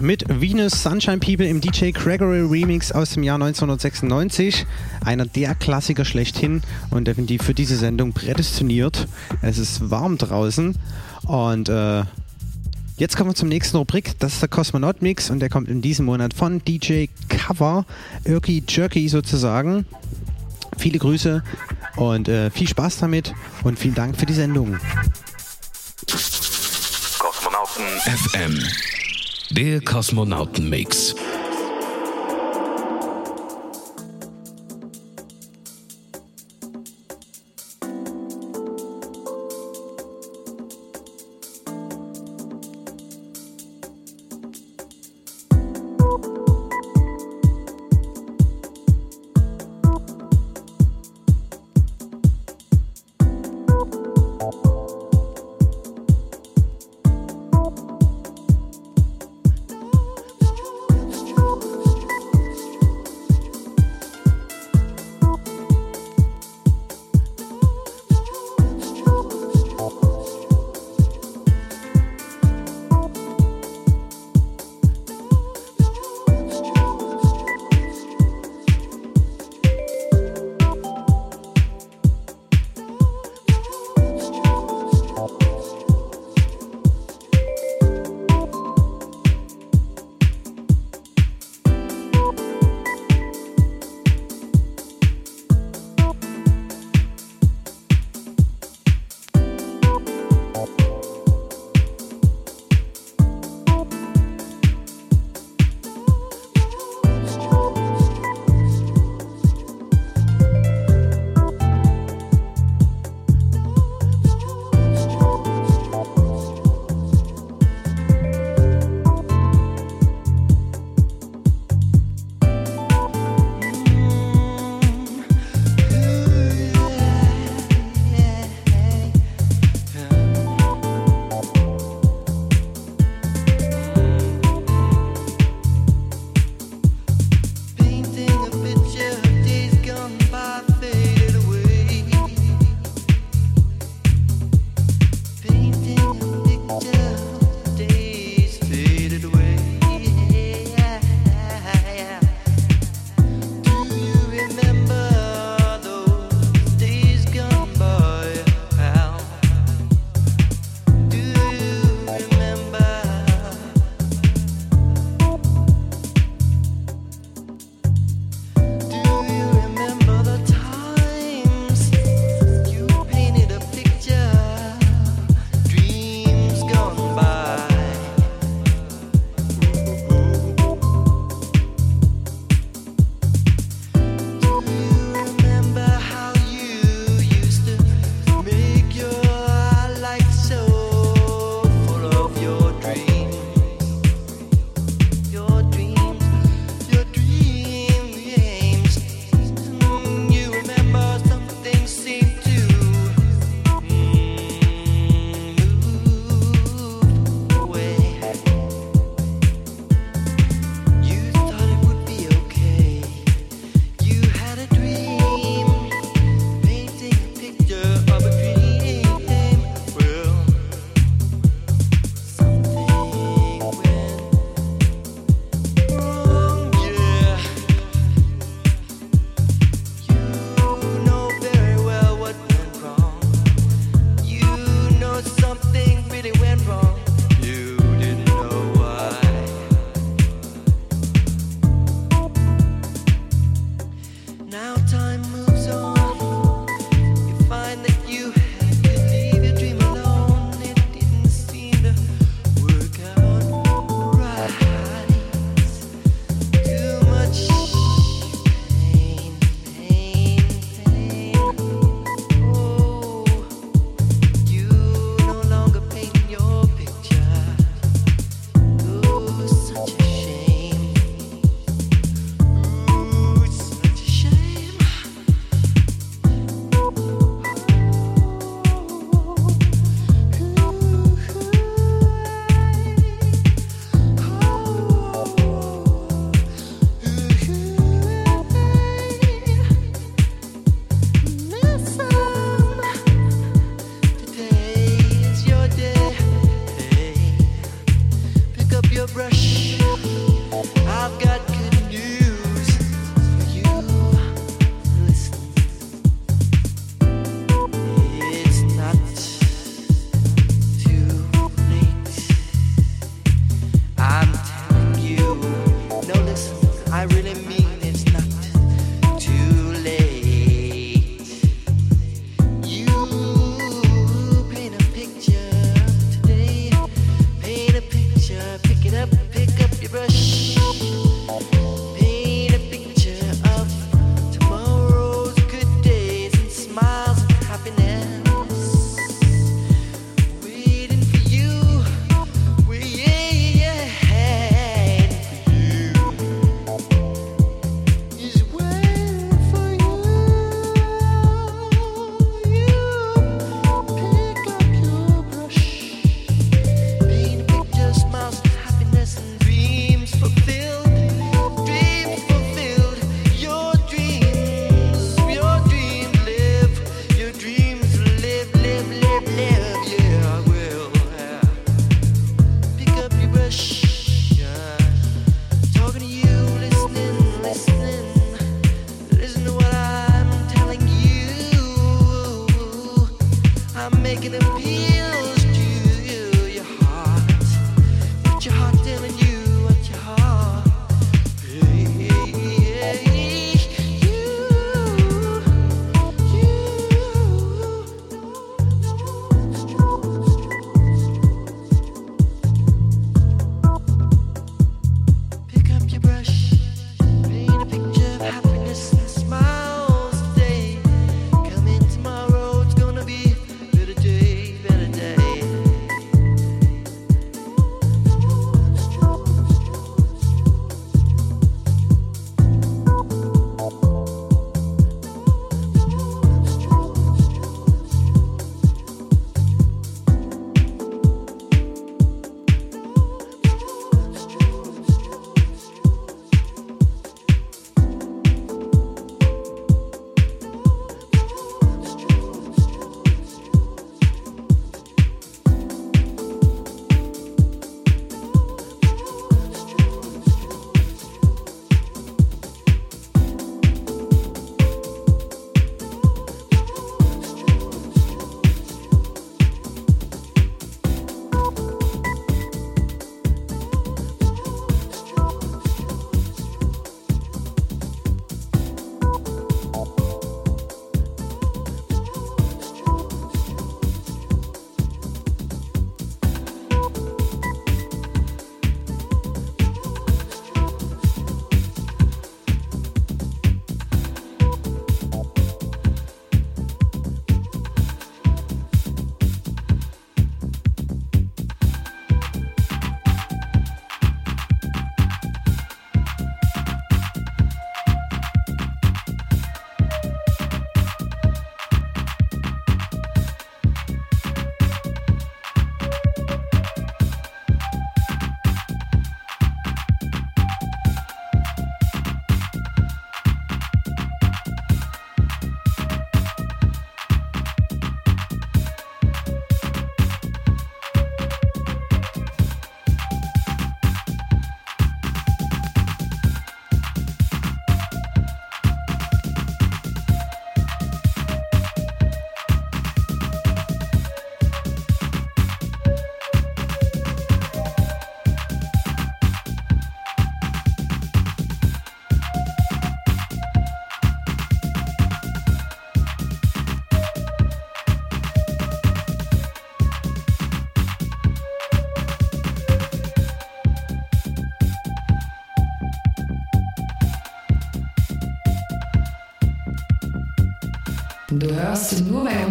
mit Venus Sunshine People im DJ Gregory Remix aus dem Jahr 1996. Einer der Klassiker schlechthin und definitiv für diese Sendung prädestiniert. Es ist warm draußen und äh, Jetzt kommen wir zum nächsten Rubrik. Das ist der Kosmonaut Mix und der kommt in diesem Monat von DJ Cover, Irky Jerky sozusagen. Viele Grüße und äh, viel Spaß damit und vielen Dank für die Sendung. FM. Der Kosmonauten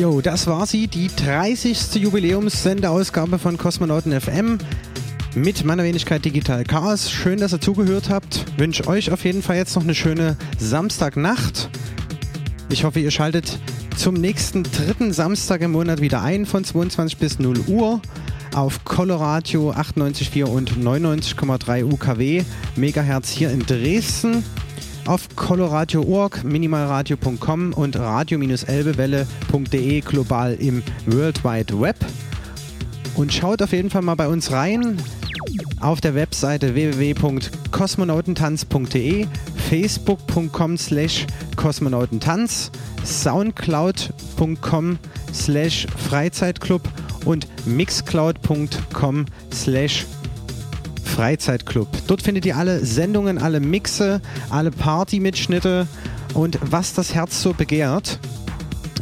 Jo, das war sie, die 30. Jubiläumssendeausgabe von Kosmonauten FM mit meiner Wenigkeit Digital Chaos. Schön, dass ihr zugehört habt. Wünsche euch auf jeden Fall jetzt noch eine schöne Samstagnacht. Ich hoffe, ihr schaltet zum nächsten dritten Samstag im Monat wieder ein von 22 bis 0 Uhr auf Coloradio 98,4 und 99,3 UKW Megahertz hier in Dresden auf coloradio.org, minimalradio.com und radio-elbewelle.de global im World Wide Web. Und schaut auf jeden Fall mal bei uns rein auf der Webseite www.kosmonautentanz.de, facebook.com slash kosmonautentanz, soundcloud.com slash freizeitclub und mixcloud.com slash Freizeitclub. Dort findet ihr alle Sendungen, alle Mixe, alle Party-Mitschnitte und was das Herz so begehrt.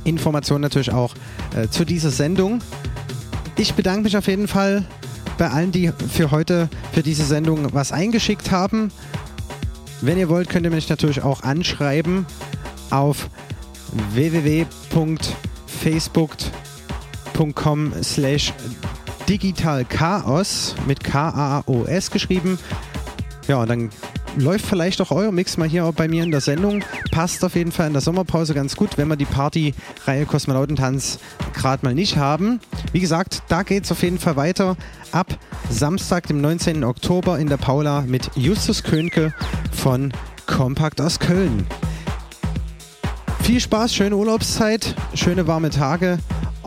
Informationen natürlich auch äh, zu dieser Sendung. Ich bedanke mich auf jeden Fall bei allen, die für heute, für diese Sendung was eingeschickt haben. Wenn ihr wollt, könnt ihr mich natürlich auch anschreiben auf www.facebook.com slash digitalchaos mit K-A-O-S geschrieben. Ja, und dann läuft vielleicht auch euer Mix mal hier auch bei mir in der Sendung. Passt auf jeden Fall in der Sommerpause ganz gut, wenn wir die Party-Reihe Kosmonautentanz gerade mal nicht haben. Wie gesagt, da geht es auf jeden Fall weiter. Ab Samstag, dem 19. Oktober in der Paula mit Justus Könke von Kompakt aus Köln. Viel Spaß, schöne Urlaubszeit, schöne warme Tage.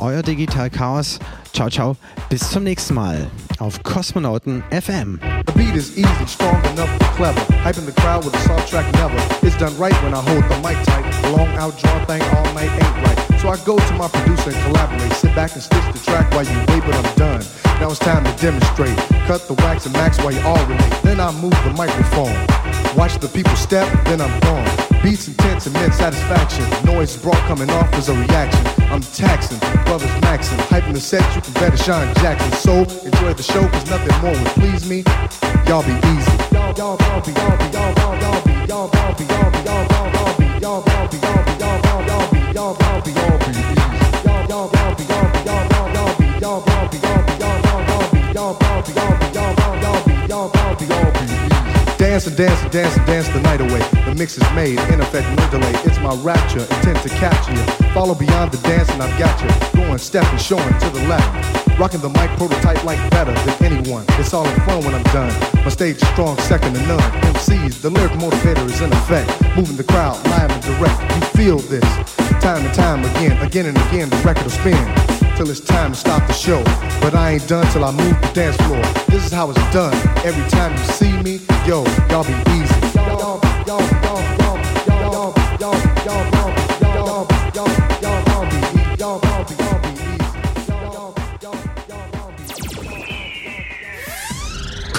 Euer Digital Chaos. Ciao, ciao. Bis zum nächsten Mal auf Kosmonauten FM. The beat is easy, strong enough, clever. Hyping the crowd with a soft track never. It's done right when I hold the mic tight. Long outdrawn thing all night ain't right. So I go to my producer and collaborate. Sit back and stitch the track while you wait, but I'm done. Now it's time to demonstrate. Cut the wax and max while you all relate. Then I move the microphone. Watch the people step, then I'm gone. Beats intense, immense satisfaction. Noise brought coming off as a reaction. I'm taxing, brothers maxing. Hyping the set, you can better shine Jackson. So enjoy the show, cause nothing more would please me. Y'all be easy. Y'all, y'all, y'all be, y'all y'all, y'all, y'all y'all, y'all, y'all Dance and dance and dance and dance the night away. The mix is made, in effect, no delay. It's my rapture, intent to capture you. Follow beyond the dance and I've got you. Going, stepping, showing to the left. Rocking the mic prototype like better than anyone. It's all in fun when I'm done. My stage strong, second to none. MCs, the lyric motivator is in effect. Moving the crowd, live and direct. You feel this. Time and time again, again and again, the record will spin till it's time to stop the show. But I ain't done till I move the dance floor. This is how it's done. Every time you see me, yo, y'all be easy. Y'all, y'all, y'all,